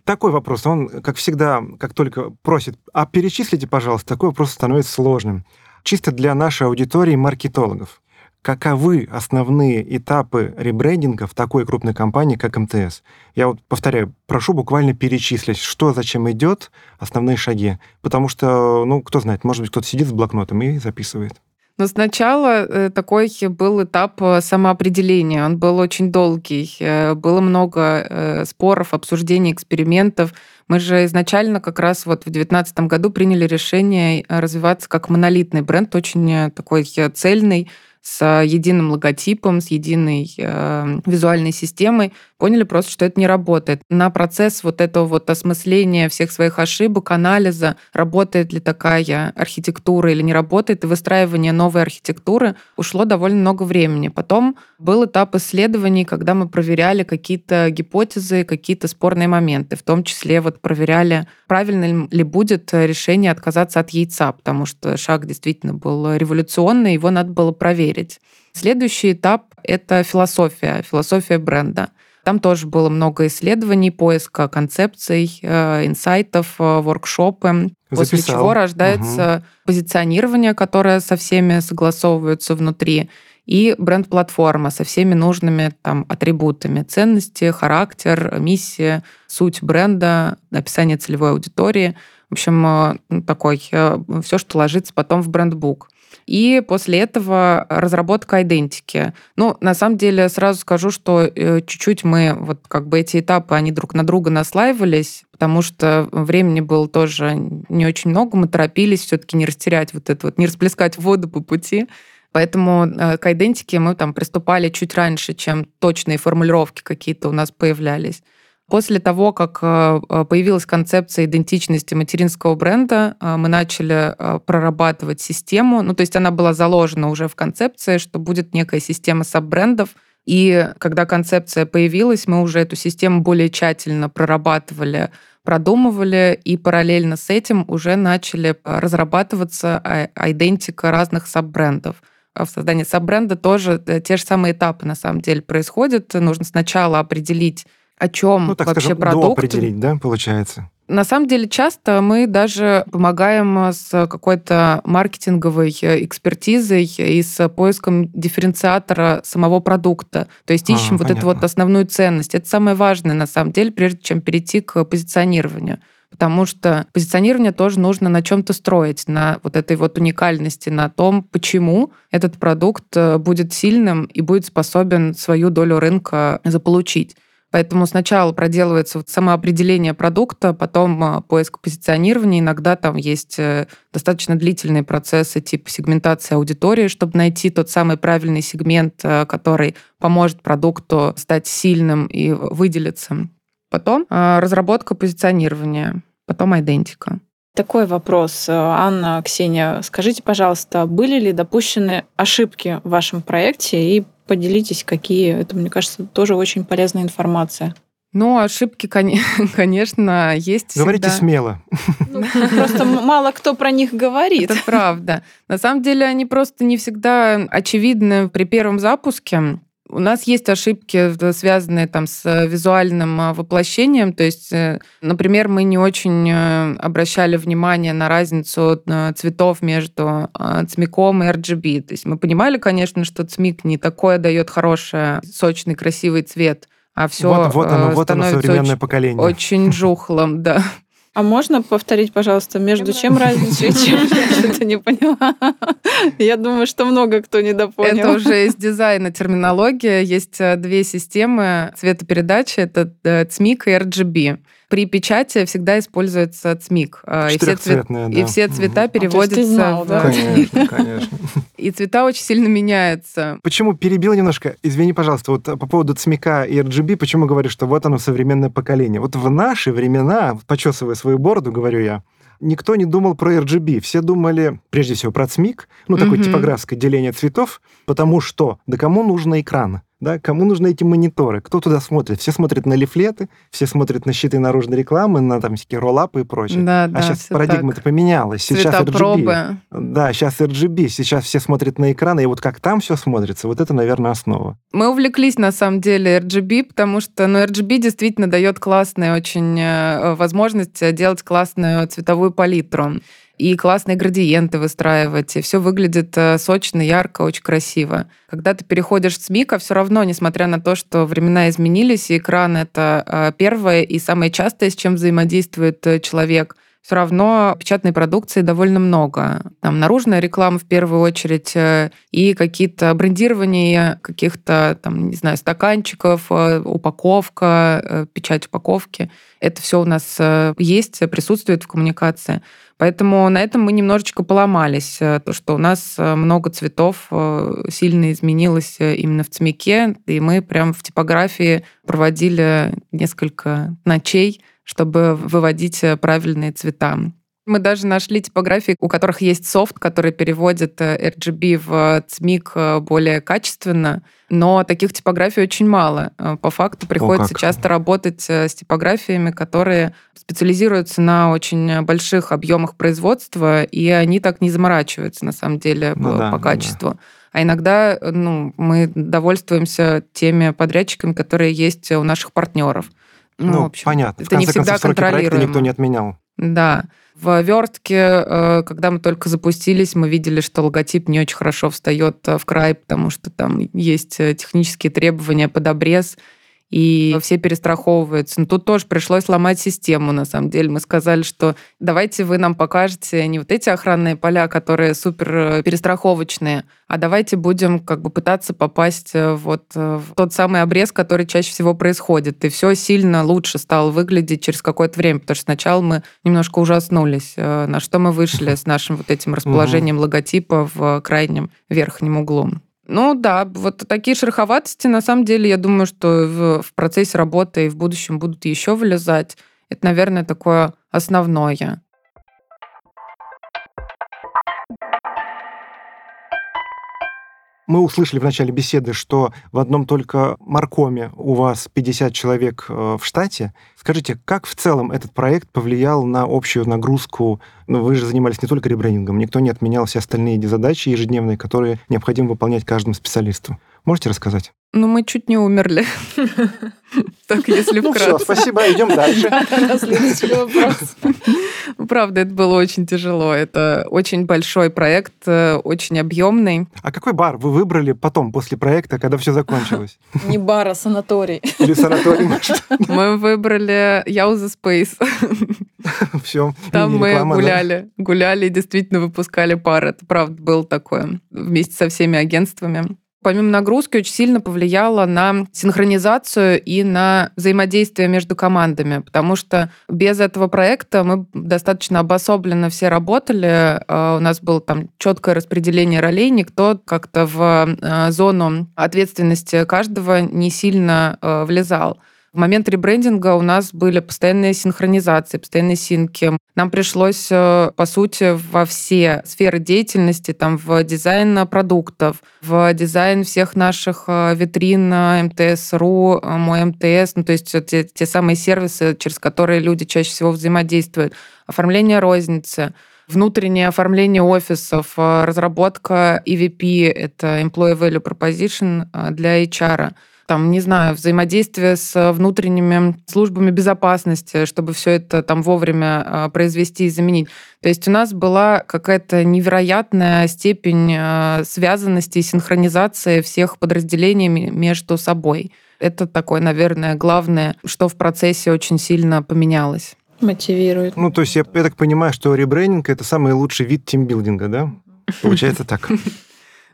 Speaker 4: Такой вопрос, он, как всегда, как только просит, а перечислите, пожалуйста, такой вопрос становится сложным чисто для нашей аудитории маркетологов. Каковы основные этапы ребрендинга в такой крупной компании, как МТС? Я вот повторяю, прошу буквально перечислить, что зачем идет, основные шаги. Потому что, ну, кто знает, может быть, кто-то сидит с блокнотом и записывает.
Speaker 2: Но сначала э, такой был этап э, самоопределения. Он был очень долгий. Э, было много споров, обсуждений, экспериментов. Мы же изначально как раз вот в 2019 году приняли решение развиваться как монолитный бренд, очень такой цельный, с единым логотипом, с единой визуальной системой, поняли просто, что это не работает. На процесс вот этого вот осмысления всех своих ошибок, анализа, работает ли такая архитектура или не работает, и выстраивание новой архитектуры ушло довольно много времени. Потом был этап исследований, когда мы проверяли какие-то гипотезы, какие-то спорные моменты, в том числе вот проверяли, правильно ли будет решение отказаться от яйца, потому что шаг действительно был революционный, его надо было проверить. Следующий этап — это философия, философия бренда. Там тоже было много исследований, поиска концепций, э, инсайтов, э, воркшопы, Записал. после чего рождается угу. позиционирование, которое со всеми согласовывается внутри, и бренд-платформа со всеми нужными там атрибутами, ценности, характер, миссия, суть бренда, описание целевой аудитории. В общем, э, такой, все, что ложится потом в брендбук. И после этого разработка идентики. Ну, на самом деле, сразу скажу, что э, чуть-чуть мы, вот как бы эти этапы, они друг на друга наслаивались, потому что времени было тоже не очень много, мы торопились все-таки не растерять вот это вот, не расплескать воду по пути. Поэтому э, к идентике мы там приступали чуть раньше, чем точные формулировки какие-то у нас появлялись. После того, как э, э, появилась концепция идентичности материнского бренда, э, мы начали прорабатывать систему. Ну, то есть она была заложена уже в концепции, что будет некая система саб-брендов. И когда концепция появилась, мы уже эту систему более тщательно прорабатывали, продумывали, и параллельно с этим уже начали разрабатываться идентика разных саб-брендов в создании саб-бренда тоже те же самые этапы на самом деле происходят. Нужно сначала определить о чем ну, так вообще скажем, продукт.
Speaker 4: определить, да, получается?
Speaker 2: На самом деле часто мы даже помогаем с какой-то маркетинговой экспертизой и с поиском дифференциатора самого продукта. То есть ищем а, вот понятно. эту вот основную ценность. Это самое важное на самом деле, прежде чем перейти к позиционированию. Потому что позиционирование тоже нужно на чем-то строить, на вот этой вот уникальности, на том, почему этот продукт э, будет сильным и будет способен свою долю рынка заполучить. Поэтому сначала проделывается вот самоопределение продукта, потом а, поиск позиционирования. Иногда там есть э, достаточно длительные процессы типа сегментации аудитории, чтобы найти тот самый правильный сегмент, э, который поможет продукту стать сильным и выделиться. Потом а, разработка позиционирования, потом идентика.
Speaker 3: Такой вопрос, э, Анна, Ксения, скажите, пожалуйста, были ли допущены ошибки в вашем проекте и поделитесь, какие. Это, мне кажется, тоже очень полезная информация.
Speaker 2: Ну, ошибки, <laughs> конечно, есть.
Speaker 4: Говорите всегда. смело.
Speaker 3: Ну, просто мало кто про них говорит.
Speaker 2: Это правда. На самом деле они просто не всегда очевидны при первом запуске. У нас есть ошибки, связанные там с э, визуальным а, воплощением. То есть, э, например, мы не очень э, обращали внимание на разницу цветов между цмиком и RGB. То есть мы понимали, конечно, что цмик не такое дает хороший, сочный, красивый цвет, а все
Speaker 4: вот, вот оно, вот оно современное очень, поколение.
Speaker 2: Очень <laughs> жухлым, да.
Speaker 3: А можно повторить, пожалуйста, между чем разница и чем? Я что-то не поняла. Я думаю, что много кто не допонял.
Speaker 2: Это уже из дизайна терминология. Есть э, две системы цветопередачи. Это CMYK э, и RGB при печати всегда используется цмик.
Speaker 4: А, и все, цвет... да.
Speaker 2: и все цвета угу. переводятся а, знал,
Speaker 4: в... Да? Конечно, <laughs> конечно.
Speaker 2: И цвета очень сильно меняются.
Speaker 4: Почему перебил немножко? Извини, пожалуйста, вот по поводу цмика и RGB, почему говорю, что вот оно современное поколение? Вот в наши времена, почесывая свою бороду, говорю я, никто не думал про RGB. Все думали, прежде всего, про цмик, ну, такое типографское деление цветов, потому что, да кому нужен экран? Да, кому нужны эти мониторы? Кто туда смотрит? Все смотрят на лифлеты, все смотрят на щиты наружной рекламы, на там всякие роллапы и прочее.
Speaker 2: Да,
Speaker 4: а
Speaker 2: да,
Speaker 4: сейчас парадигма-то поменялась. Сейчас RGB. Да, сейчас RGB. Сейчас все смотрят на экраны, и вот как там все смотрится, вот это, наверное, основа.
Speaker 2: Мы увлеклись, на самом деле, RGB, потому что ну, RGB действительно дает классную очень э, возможность делать классную цветовую палитру и классные градиенты выстраивать, и все выглядит э, сочно, ярко, очень красиво. Когда ты переходишь с Мика, все равно, несмотря на то, что времена изменились, и экран — это э, первое и самое частое, с чем взаимодействует э, человек, все равно печатной продукции довольно много. Там наружная реклама в первую очередь э, и какие-то брендирования каких-то, там, не знаю, стаканчиков, э, упаковка, э, печать упаковки. Это все у нас есть, присутствует в коммуникации. Поэтому на этом мы немножечко поломались. То, что у нас много цветов сильно изменилось именно в ЦМИКе, и мы прям в типографии проводили несколько ночей чтобы выводить э, правильные цвета. Мы даже нашли типографии, у которых есть софт, который переводит э, RGB в ЦМИК э, более качественно, но таких типографий очень мало. По факту приходится О, часто работать с типографиями, которые специализируются на очень больших объемах производства, и они так не заморачиваются, на самом деле, ну, по, да, по качеству. Да. А иногда ну, мы довольствуемся теми подрядчиками, которые есть у наших партнеров.
Speaker 4: Ну, ну общем, понятно. Это не всегда контролируемо. никто не отменял.
Speaker 2: Да. В вертке, э, когда мы только запустились, мы видели, что логотип не очень хорошо встает в край, потому что там есть э, технические требования под обрез и все перестраховываются. Но тут тоже пришлось ломать систему, на самом деле. Мы сказали, что давайте вы нам покажете не вот эти охранные поля, которые супер э, перестраховочные, а давайте будем как бы пытаться попасть э, вот э, в тот самый обрез, который чаще всего происходит. И все сильно лучше стало выглядеть через какое-то время, потому что сначала мы немножко ужаснулись, на что мы вышли <laughs> с нашим вот этим расположением логотипа в крайнем верхнем углу. Ну да, вот такие шероховатости, на самом деле, я думаю, что в, в процессе работы и в будущем будут еще вылезать. Это, наверное, такое основное.
Speaker 4: Мы услышали в начале беседы, что в одном только Маркоме у вас 50 человек э, в штате. Скажите, как в целом этот проект повлиял на общую нагрузку? Ну, вы же занимались не только ребрендингом, никто не отменял все остальные задачи ежедневные, которые необходимо выполнять каждому специалисту. Можете рассказать?
Speaker 2: Ну, мы чуть не умерли. <laughs> Так, если
Speaker 4: ну, вкратце. Ну все, спасибо, идем дальше.
Speaker 3: Следующий вопрос.
Speaker 2: Правда, это было очень тяжело. Это очень большой проект, э, очень объемный.
Speaker 4: А какой бар вы выбрали потом, после проекта, когда все закончилось? <laughs>
Speaker 3: Не бар, а санаторий.
Speaker 4: Или санаторий, может?
Speaker 2: Мы выбрали Яуза Space. <laughs>
Speaker 4: Все.
Speaker 2: Там мы гуляли. Гуляли и действительно выпускали пар. Это правда было такое. Вместе со всеми агентствами помимо нагрузки, очень сильно повлияло на синхронизацию и на взаимодействие между командами, потому что без этого проекта мы достаточно обособленно все работали. А, у нас было там четкое распределение ролей, никто как-то в а, зону ответственности каждого не сильно а, влезал. В момент ребрендинга у нас были постоянные синхронизации, постоянные синки. Нам пришлось, э, по сути, во все сферы деятельности, там, в дизайн продуктов, в дизайн всех наших э, витрин э, МТС.ру, мой МТС, ну, то есть те, те самые сервисы, через которые люди чаще всего взаимодействуют, оформление розницы, внутреннее оформление офисов, разработка EVP, это Employee Value Proposition для HR, там, не знаю, взаимодействие с внутренними службами безопасности, чтобы все это там вовремя а, произвести и заменить. То есть у нас была какая-то невероятная степень а, связанности и синхронизации всех подразделений между собой. Это такое, наверное, главное, что в процессе очень сильно поменялось.
Speaker 3: Мотивирует.
Speaker 4: Ну, то есть я, я так понимаю, что ребрендинг — это самый лучший вид тимбилдинга, да? Получается так. <laughs>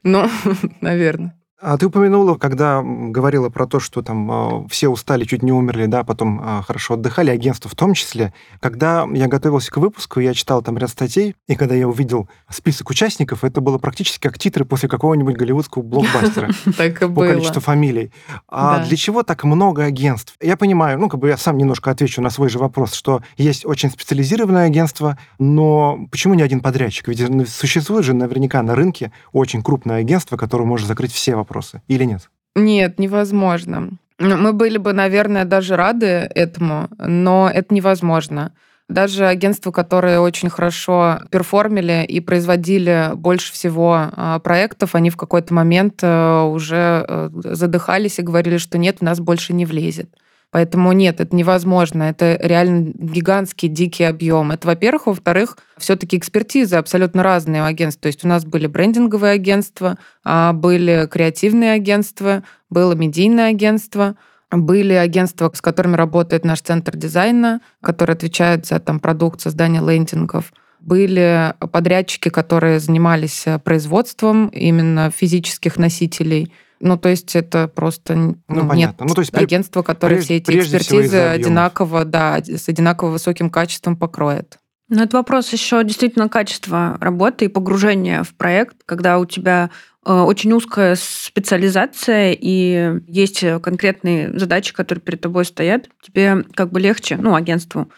Speaker 2: Ну, <laughs> наверное.
Speaker 4: А ты упомянула, когда говорила про то, что там э, все устали, чуть не умерли, да, потом э, хорошо отдыхали, агентство в том числе. Когда я готовился к выпуску, я читал там ряд статей, и когда я увидел список участников, это было практически как титры после какого-нибудь голливудского блокбастера. <laughs>
Speaker 2: Так и
Speaker 4: По количеству фамилий. А для чего так много агентств? Я понимаю, ну, как бы я сам немножко отвечу на свой же вопрос, что есть очень специализированное агентство, но почему не один подрядчик? Ведь существует же наверняка на рынке очень крупное агентство, которое может закрыть все вопросы вопросы или нет?
Speaker 2: Нет, невозможно. Мы были бы, наверное, даже рады этому, но это невозможно. Даже агентства, которые очень хорошо перформили и производили больше всего а, проектов, они в какой-то момент э, уже э, задыхались и говорили, что нет, в нас больше не влезет. Поэтому нет, это невозможно. Это реально гигантский, дикий объем. Это, во-первых. Во-вторых, все-таки экспертизы абсолютно разные у агентств. То есть у нас были брендинговые агентства, а были креативные агентства, было медийное агентство, Были агентства, с которыми работает наш центр дизайна, который отвечает за там, продукт, создание лендингов. Были подрядчики, которые занимались производством именно физических носителей. Ну, то есть это просто ну, ну, нет ну, то есть агентства, которые все эти экспертизы одинаково, да, с одинаково высоким качеством покроет.
Speaker 1: Ну, это вопрос еще действительно качества работы и погружения в проект, когда у тебя э, очень узкая специализация и есть конкретные задачи, которые перед тобой стоят, тебе как бы легче, ну, агентству,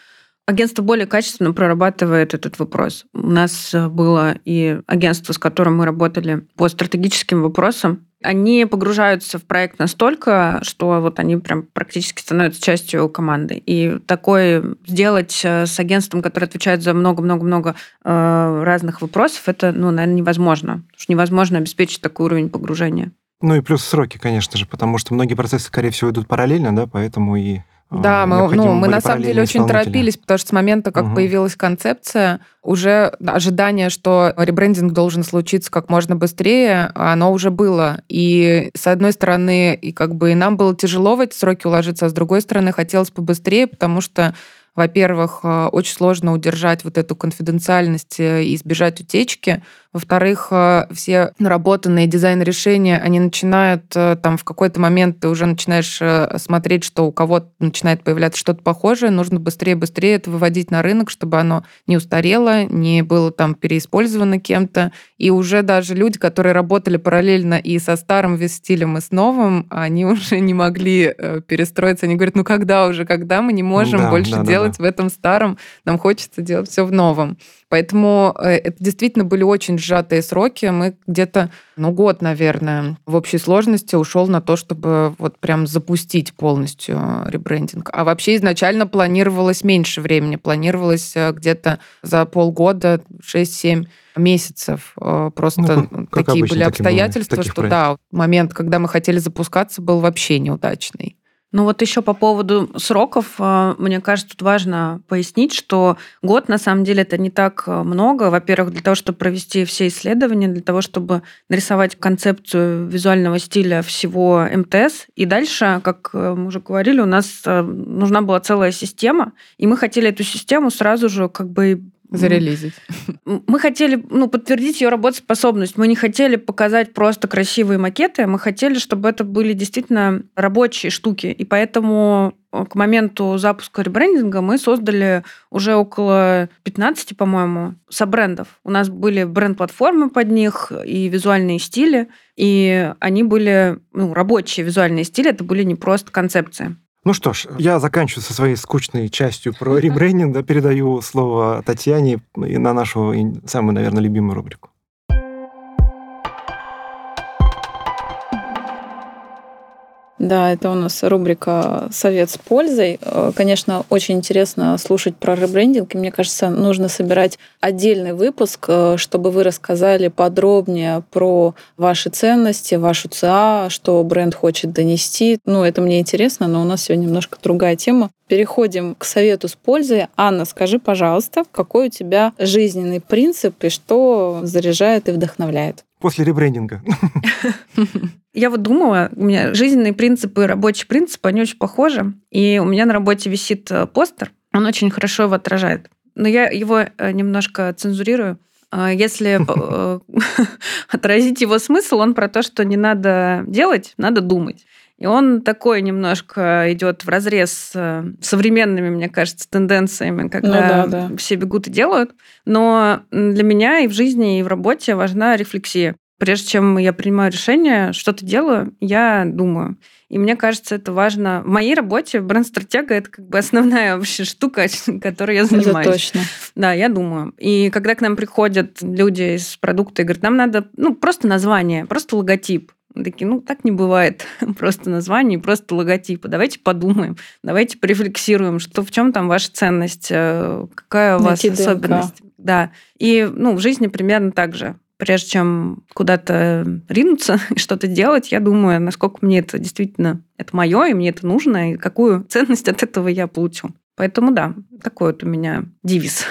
Speaker 1: агентство более качественно прорабатывает этот вопрос. У нас было и агентство, с которым мы работали по стратегическим вопросам, они погружаются в проект настолько, что вот они прям практически становятся частью команды. И такое сделать э, с агентством, которое отвечает за много-много-много э, разных вопросов, это, ну, наверное, невозможно. Потому что невозможно обеспечить такой уровень погружения.
Speaker 4: Ну и плюс сроки, конечно же, потому что многие процессы, скорее всего, идут параллельно, да, поэтому и
Speaker 2: да, мы, ну, мы на самом деле очень торопились, потому что с момента, как угу. появилась концепция, уже ожидание, что ребрендинг должен случиться как можно быстрее, оно уже было. И с одной стороны, и как бы и нам было тяжело в эти сроки уложиться, а с другой стороны, хотелось побыстрее, потому что во-первых, э, очень сложно удержать вот эту конфиденциальность э, и избежать утечки. Во-вторых, э, все наработанные дизайн-решения, они начинают там в какой-то момент ты уже начинаешь смотреть, что у кого-то начинает появляться что-то похожее, нужно быстрее-быстрее это выводить на рынок, чтобы оно не устарело, не было там переиспользовано кем-то. И уже даже люди, которые работали параллельно и со старым вестилем, и с новым, они <laughs> уже не могли перестроиться. Они говорят, ну когда уже, когда мы не можем да, больше да, делать делать в этом старом, нам хочется делать все в новом. Поэтому э, это действительно были очень сжатые сроки. Мы где-то, ну, год, наверное, в общей сложности ушел на то, чтобы вот прям запустить полностью ребрендинг. А вообще изначально планировалось меньше времени. Планировалось э, где-то за полгода, 6-7 месяцев. Э, просто ну, как, такие обычно, были обстоятельства, что проектов. да, момент, когда мы хотели запускаться, был вообще неудачный.
Speaker 1: Ну вот еще по поводу сроков, э, мне кажется, тут важно пояснить, что год на самом деле это не так э, много. Во-первых, для того, чтобы провести все исследования, для того, чтобы нарисовать концепцию визуального стиля всего МТС. И дальше, как э, мы уже говорили, у нас нужна была целая система, и мы хотели эту систему сразу же как бы
Speaker 2: Зарелизить.
Speaker 1: Мы хотели ну, подтвердить ее работоспособность. Мы не хотели показать просто красивые макеты, мы хотели, чтобы это были действительно рабочие штуки. И поэтому э, к моменту запуска ребрендинга мы создали уже около 15, по-моему, собрендов. У нас были бренд-платформы под них и визуальные стили, и они были ну, рабочие визуальные стили, это были не просто концепции.
Speaker 4: Ну что ж, я заканчиваю со своей скучной частью про <laughs> ребрендинг, да, передаю слово Татьяне на нашу самую, наверное, любимую рубрику.
Speaker 3: Да, это у нас рубрика «Совет с пользой». Э, конечно, очень интересно слушать про ребрендинг, и мне кажется, нужно собирать отдельный выпуск, э, чтобы вы рассказали подробнее про ваши ценности, вашу ЦА, что бренд хочет донести. Ну, это мне интересно, но у нас сегодня немножко другая тема. Переходим к совету с пользой. Анна, скажи, пожалуйста, какой у тебя жизненный принцип и что заряжает и вдохновляет?
Speaker 4: После ребрендинга.
Speaker 1: Я вот думала, у меня жизненные принципы, рабочие принципы, они очень похожи. И у меня на работе висит э, постер, он очень хорошо его отражает. Но я его э, немножко цензурирую. А если э, <laughs> отразить его смысл, он про то, что не надо делать, надо думать. И он такой немножко идет в разрез с современными, мне кажется, тенденциями, когда ну, да, да. все бегут и делают. Но для меня и в жизни, и в работе важна рефлексия. Прежде чем я принимаю решение, что-то делаю, я думаю. И мне кажется, это важно. В моей работе бренд-стратега — это как бы основная вообще штука, <laughs> которой я занимаюсь.
Speaker 3: Это точно.
Speaker 1: Да, я думаю. И когда к нам приходят люди из продукта и говорят, нам надо ну, просто название, просто логотип. Такие, ну, так не бывает. <laughs> просто название, просто логотипы. Давайте подумаем, давайте порефлексируем, что в чем там ваша ценность, э, какая у вас Найти особенность. ДНК. Да. И ну, в жизни примерно так же прежде чем куда-то ринуться <laughs> и что-то делать, я думаю, насколько мне это действительно это мое, и мне это нужно, и какую <laughs> ценность от этого я получу. Поэтому да, такой вот у меня девиз.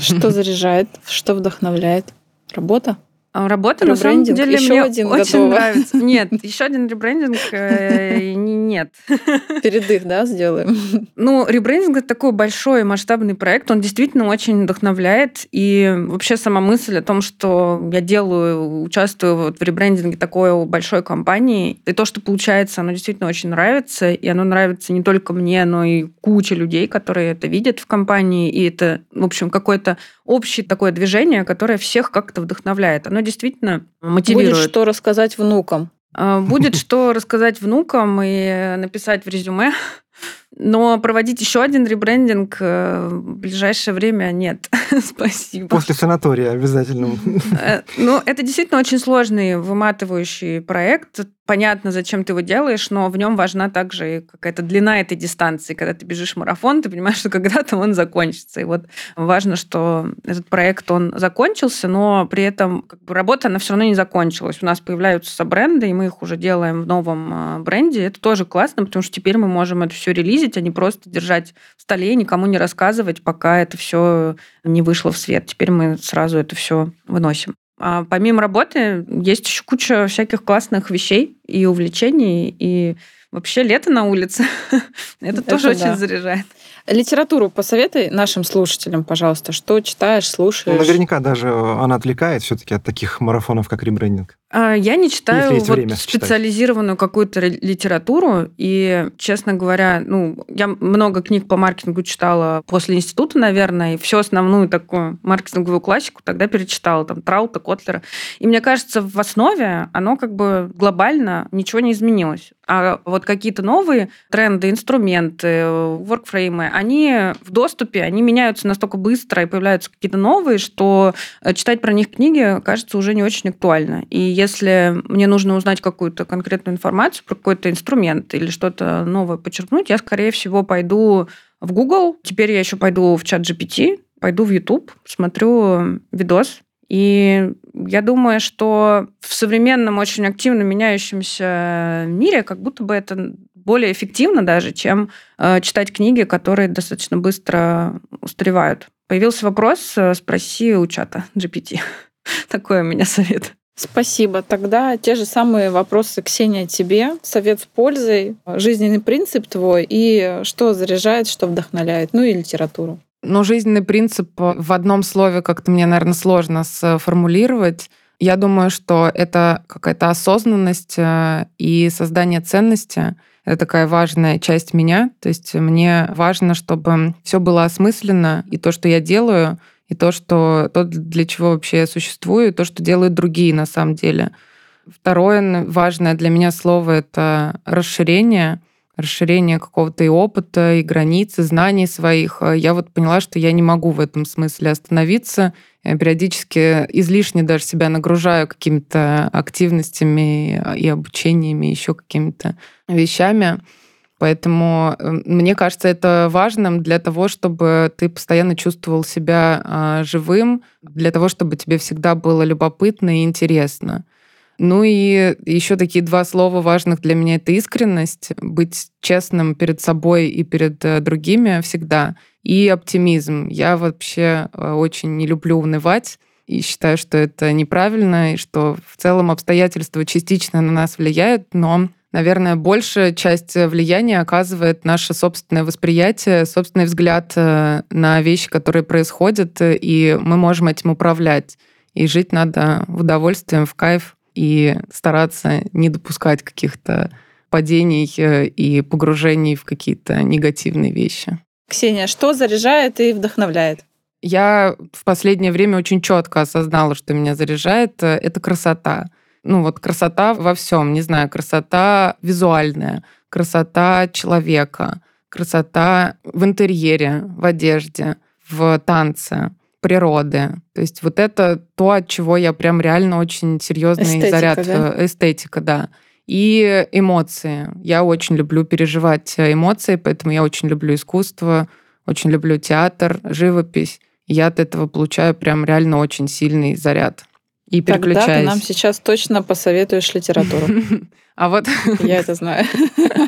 Speaker 3: Что заряжает, что вдохновляет? Работа?
Speaker 1: А работа, на самом деле,
Speaker 3: еще
Speaker 1: мне
Speaker 3: один
Speaker 1: очень
Speaker 3: готова.
Speaker 1: нравится. <laughs> Нет, еще один ребрендинг э, нет. <laughs>
Speaker 3: Передых, да, сделаем?
Speaker 1: Ну, ребрендинг это такой большой масштабный проект, он действительно очень вдохновляет. И вообще сама мысль о том, что я делаю, участвую вот в ребрендинге такой большой компании, и то, что получается, оно действительно очень нравится. И оно нравится не только мне, но и куче людей, которые это видят в компании. И это, в общем, какое-то общее такое движение, которое всех как-то вдохновляет. Оно действительно мотивирует.
Speaker 3: Будет что рассказать внукам.
Speaker 1: А, Будет что рассказать внукам и написать в резюме. Но проводить еще один ребрендинг э, в ближайшее время нет. <laughs> Спасибо.
Speaker 4: После санатория обязательно.
Speaker 1: Э, Ну, это действительно очень сложный, выматывающий проект. Понятно, зачем ты его делаешь, но в нем важна также какая-то длина этой дистанции. Когда ты бежишь марафон, ты понимаешь, что когда-то он закончится. И вот важно, что этот проект, он закончился, но при этом как бы, работа, она все равно не закончилась. У нас появляются бренды, и мы их уже делаем в новом э, бренде. Это тоже классно, потому что теперь мы можем это все релизить, а не просто держать в столе и никому не рассказывать, пока это все не вышло в свет. Теперь мы сразу это все выносим. А помимо работы есть еще куча всяких классных вещей и увлечений, и вообще лето на улице. <laughs> Это
Speaker 3: Это
Speaker 1: тоже
Speaker 3: да.
Speaker 1: очень заряжает.
Speaker 3: Литературу посоветуй нашим слушателям, пожалуйста. Что читаешь,
Speaker 4: Ну,
Speaker 3: слушаешь?
Speaker 4: наверняка даже она отвлекает все-таки от таких марафонов, как ребрендинг.
Speaker 1: А, Я не читаю вот
Speaker 4: время
Speaker 1: специализированную какую-то литературу, и, честно говоря, ну, я много книг по маркетингу читала после института, наверное, и всю основную такую маркетинговую классику тогда перечитала, там, Траута, Котлера. И мне кажется, в основе оно как бы глобально ничего не изменилось. А вот какие-то новые тренды, инструменты, воркфреймы, они в доступе, они меняются настолько быстро, и появляются какие-то новые, что э, читать про них книги кажется уже не очень актуально. И если мне нужно узнать какую-то конкретную информацию про какой-то инструмент или что-то новое подчеркнуть, я, скорее всего, пойду в Google. Теперь я еще пойду в чат GPT, пойду в YouTube, смотрю видос. И я думаю, что в современном, очень активно меняющемся мире как будто бы это более эффективно даже, чем э, читать книги, которые достаточно быстро устаревают. Появился вопрос, э, спроси у чата <laughs> GPT. <laughs> Такой у меня совет.
Speaker 3: Спасибо. Тогда те же самые вопросы, Ксения, тебе. Совет с пользой, жизненный принцип твой и что заряжает, что вдохновляет, ну и литературу.
Speaker 2: Ну, жизненный принцип в одном слове как-то мне, наверное, сложно сформулировать. Я думаю, что это какая-то осознанность э, и создание ценности. Это такая важная часть меня. То есть мне важно, чтобы все было осмысленно, и то, что я делаю, и то, что то, для чего вообще я существую, и то, что делают другие на самом деле. Второе важное для меня слово — это расширение — расширение какого-то и опыта, и границ, и знаний своих. Я вот поняла, что я не могу в этом смысле остановиться. Я периодически излишне даже себя нагружаю какими-то активностями и обучениями, еще какими-то вещами. Поэтому мне кажется, это важным для того, чтобы ты постоянно чувствовал себя живым, для того, чтобы тебе всегда было любопытно и интересно. Ну и еще такие два слова важных для меня — это искренность, быть честным перед собой и перед другими всегда, и оптимизм. Я вообще очень не люблю унывать, и считаю, что это неправильно, и что в целом обстоятельства частично на нас влияют, но наверное, большая часть влияния оказывает наше собственное восприятие, собственный взгляд на вещи, которые происходят, и мы можем этим управлять. И жить надо в удовольствии, в кайф, и стараться не допускать каких-то падений и погружений в какие-то негативные вещи.
Speaker 3: Ксения, что заряжает и вдохновляет?
Speaker 2: Я в последнее время очень четко осознала, что меня заряжает. Это красота. Ну вот красота во всем, не знаю, красота визуальная, красота человека, красота в интерьере, в одежде, в танце природы. То есть вот это то, от чего я прям реально очень серьезный
Speaker 3: эстетика,
Speaker 2: заряд.
Speaker 3: Да?
Speaker 2: Эстетика, да. И эмоции. Я очень люблю переживать эмоции, поэтому я очень люблю искусство, очень люблю театр, живопись. Я от этого получаю прям реально очень сильный заряд. И переключаюсь.
Speaker 3: Тогда ты нам сейчас точно посоветуешь литературу. <laughs>
Speaker 2: А вот...
Speaker 3: Я это знаю. <laughs>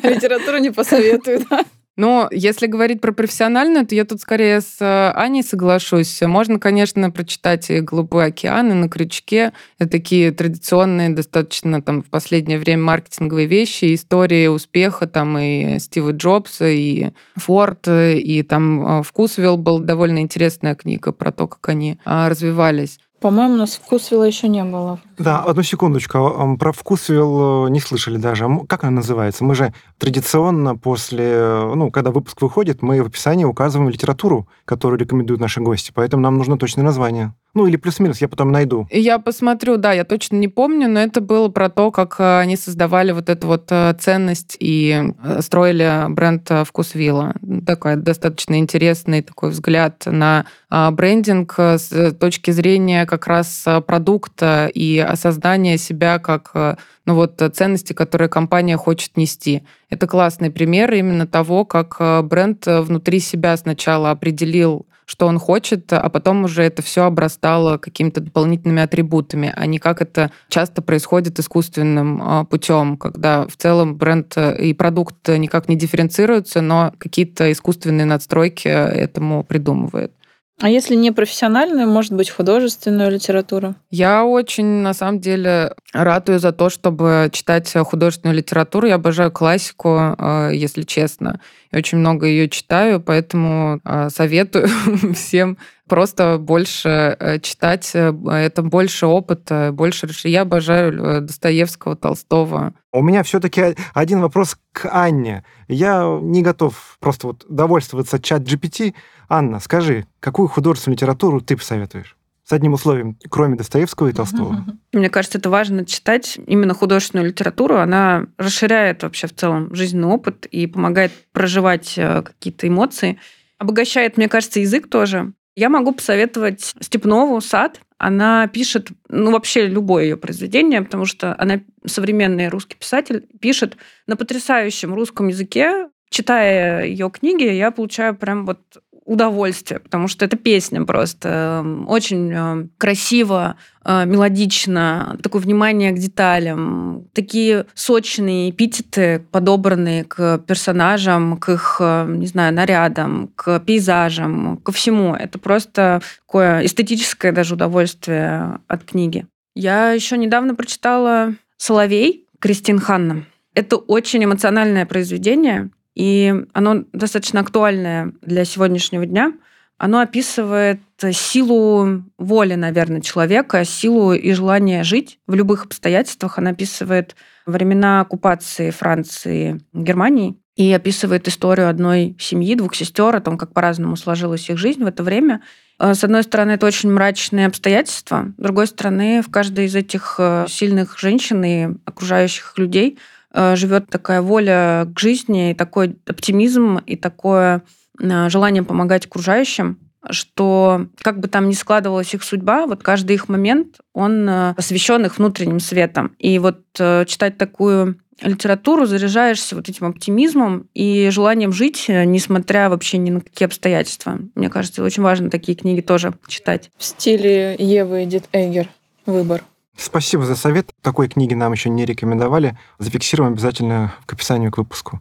Speaker 3: Литературу не посоветую, да?
Speaker 2: Но если говорить про профессиональную, то я тут скорее с э, Аней соглашусь. Можно, конечно, прочитать и «Голубой океан», и «На крючке». Это такие традиционные, достаточно там в последнее время маркетинговые вещи, истории успеха там и Стива Джобса, и Форд, и там э, «Вкусвилл» был довольно интересная книга про то, как они а, развивались.
Speaker 3: По-моему, у нас вкусвилла еще не было.
Speaker 4: Да, одну секундочку. А, про вкусвилл э, не слышали даже. Как она называется? Мы же традиционно после, э, ну, когда выпуск выходит, мы в описании указываем литературу, которую рекомендуют наши гости. Поэтому нам нужно точное название. Ну, или плюс-минус, я потом найду.
Speaker 2: Я посмотрю, да, я точно не помню, но это было про то, как э, они создавали вот эту вот ценность и строили бренд Вкусвилла. Такой достаточно интересный такой взгляд на брендинг с точки зрения как раз продукта и осознание себя как э, ну вот, ценности, которые компания хочет нести. Это классный пример именно того, как э, бренд внутри себя сначала определил, что он хочет, а потом уже это все обрастало какими-то дополнительными атрибутами, а не как это часто происходит искусственным э, путем, когда в целом бренд и продукт никак не дифференцируются, но какие-то искусственные надстройки этому придумывают.
Speaker 3: А если не профессиональную, может быть, художественную литературу?
Speaker 2: Я очень, на самом деле, ратую за то, чтобы читать художественную литературу. Я обожаю классику, э, если честно. Я очень много ее читаю, поэтому э, советую <laughs> всем просто больше э, читать. Это больше опыта, больше Я обожаю Достоевского, Толстого.
Speaker 4: У меня все-таки один вопрос к Анне. Я не готов просто вот довольствоваться чат GPT. Анна, скажи, какую художественную литературу ты посоветуешь? С одним условием, кроме Достоевского и Толстого. <laughs>
Speaker 1: Мне кажется, это важно читать именно художественную литературу. Она расширяет вообще в целом жизненный опыт и помогает проживать э, какие-то эмоции. Обогащает, мне кажется, язык тоже. Я могу посоветовать Степнову «Сад». Она пишет, ну, вообще любое ее произведение, потому что она современный русский писатель, пишет на потрясающем русском языке. Читая ее книги, я получаю прям вот удовольствие, потому что это песня просто эм, очень э, красиво, э, мелодично, такое внимание к деталям, такие сочные эпитеты, подобранные к персонажам, к их, э, не знаю, нарядам, к пейзажам, ко всему. Это просто такое эстетическое даже удовольствие от книги. Я еще недавно прочитала «Соловей» Кристин Ханна. Это очень эмоциональное произведение, и оно достаточно актуальное для сегодняшнего дня. Оно описывает силу воли, наверное, человека, силу и желание жить в любых обстоятельствах. Она описывает времена оккупации Франции Германии и описывает историю одной семьи, двух сестер, о том, как по-разному сложилась их жизнь в это время. С одной стороны, это очень мрачные обстоятельства, с другой стороны, в каждой из этих э, сильных женщин и окружающих людей – Э, живет такая воля к жизни, и такой оптимизм, и такое э, желание помогать окружающим, что как бы там ни складывалась их судьба, вот каждый их момент, он э, посвящен их внутренним светом. И вот читать такую литературу заряжаешься вот этим оптимизмом и желанием жить, несмотря вообще ни на какие обстоятельства. Мне кажется, очень важно такие книги тоже читать.
Speaker 3: В стиле Евы Эдит Эггер выбор.
Speaker 4: Спасибо за совет. Такой книги нам еще не рекомендовали. Зафиксируем обязательно к описанию к выпуску.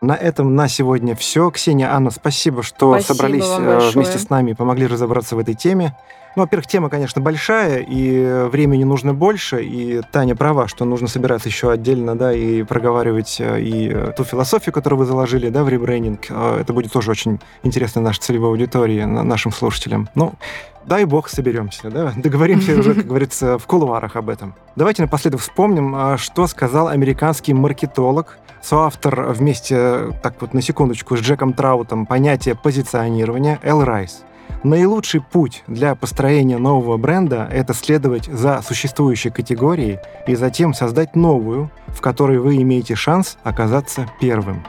Speaker 4: На этом на сегодня все. Ксения, Анна, спасибо, что спасибо собрались э, вместе с нами и помогли разобраться в этой теме. Ну, во-первых, тема, конечно, большая, и времени нужно больше, и Таня права, что нужно собираться еще отдельно, да, и проговаривать э, и э, ту философию, которую вы заложили, да, в ребрендинг. Э, это будет тоже очень интересно нашей целевой аудитории, нашим слушателям. Ну, дай бог соберемся, да, <laughs> договоримся уже, как говорится, в кулуарах об этом. Давайте напоследок вспомним, что сказал американский маркетолог, соавтор вместе, так вот на секундочку, с Джеком Траутом понятия позиционирования Эл Райс. Наилучший путь для построения нового бренда – это следовать за существующей категорией и затем создать новую, в которой вы имеете шанс оказаться первым.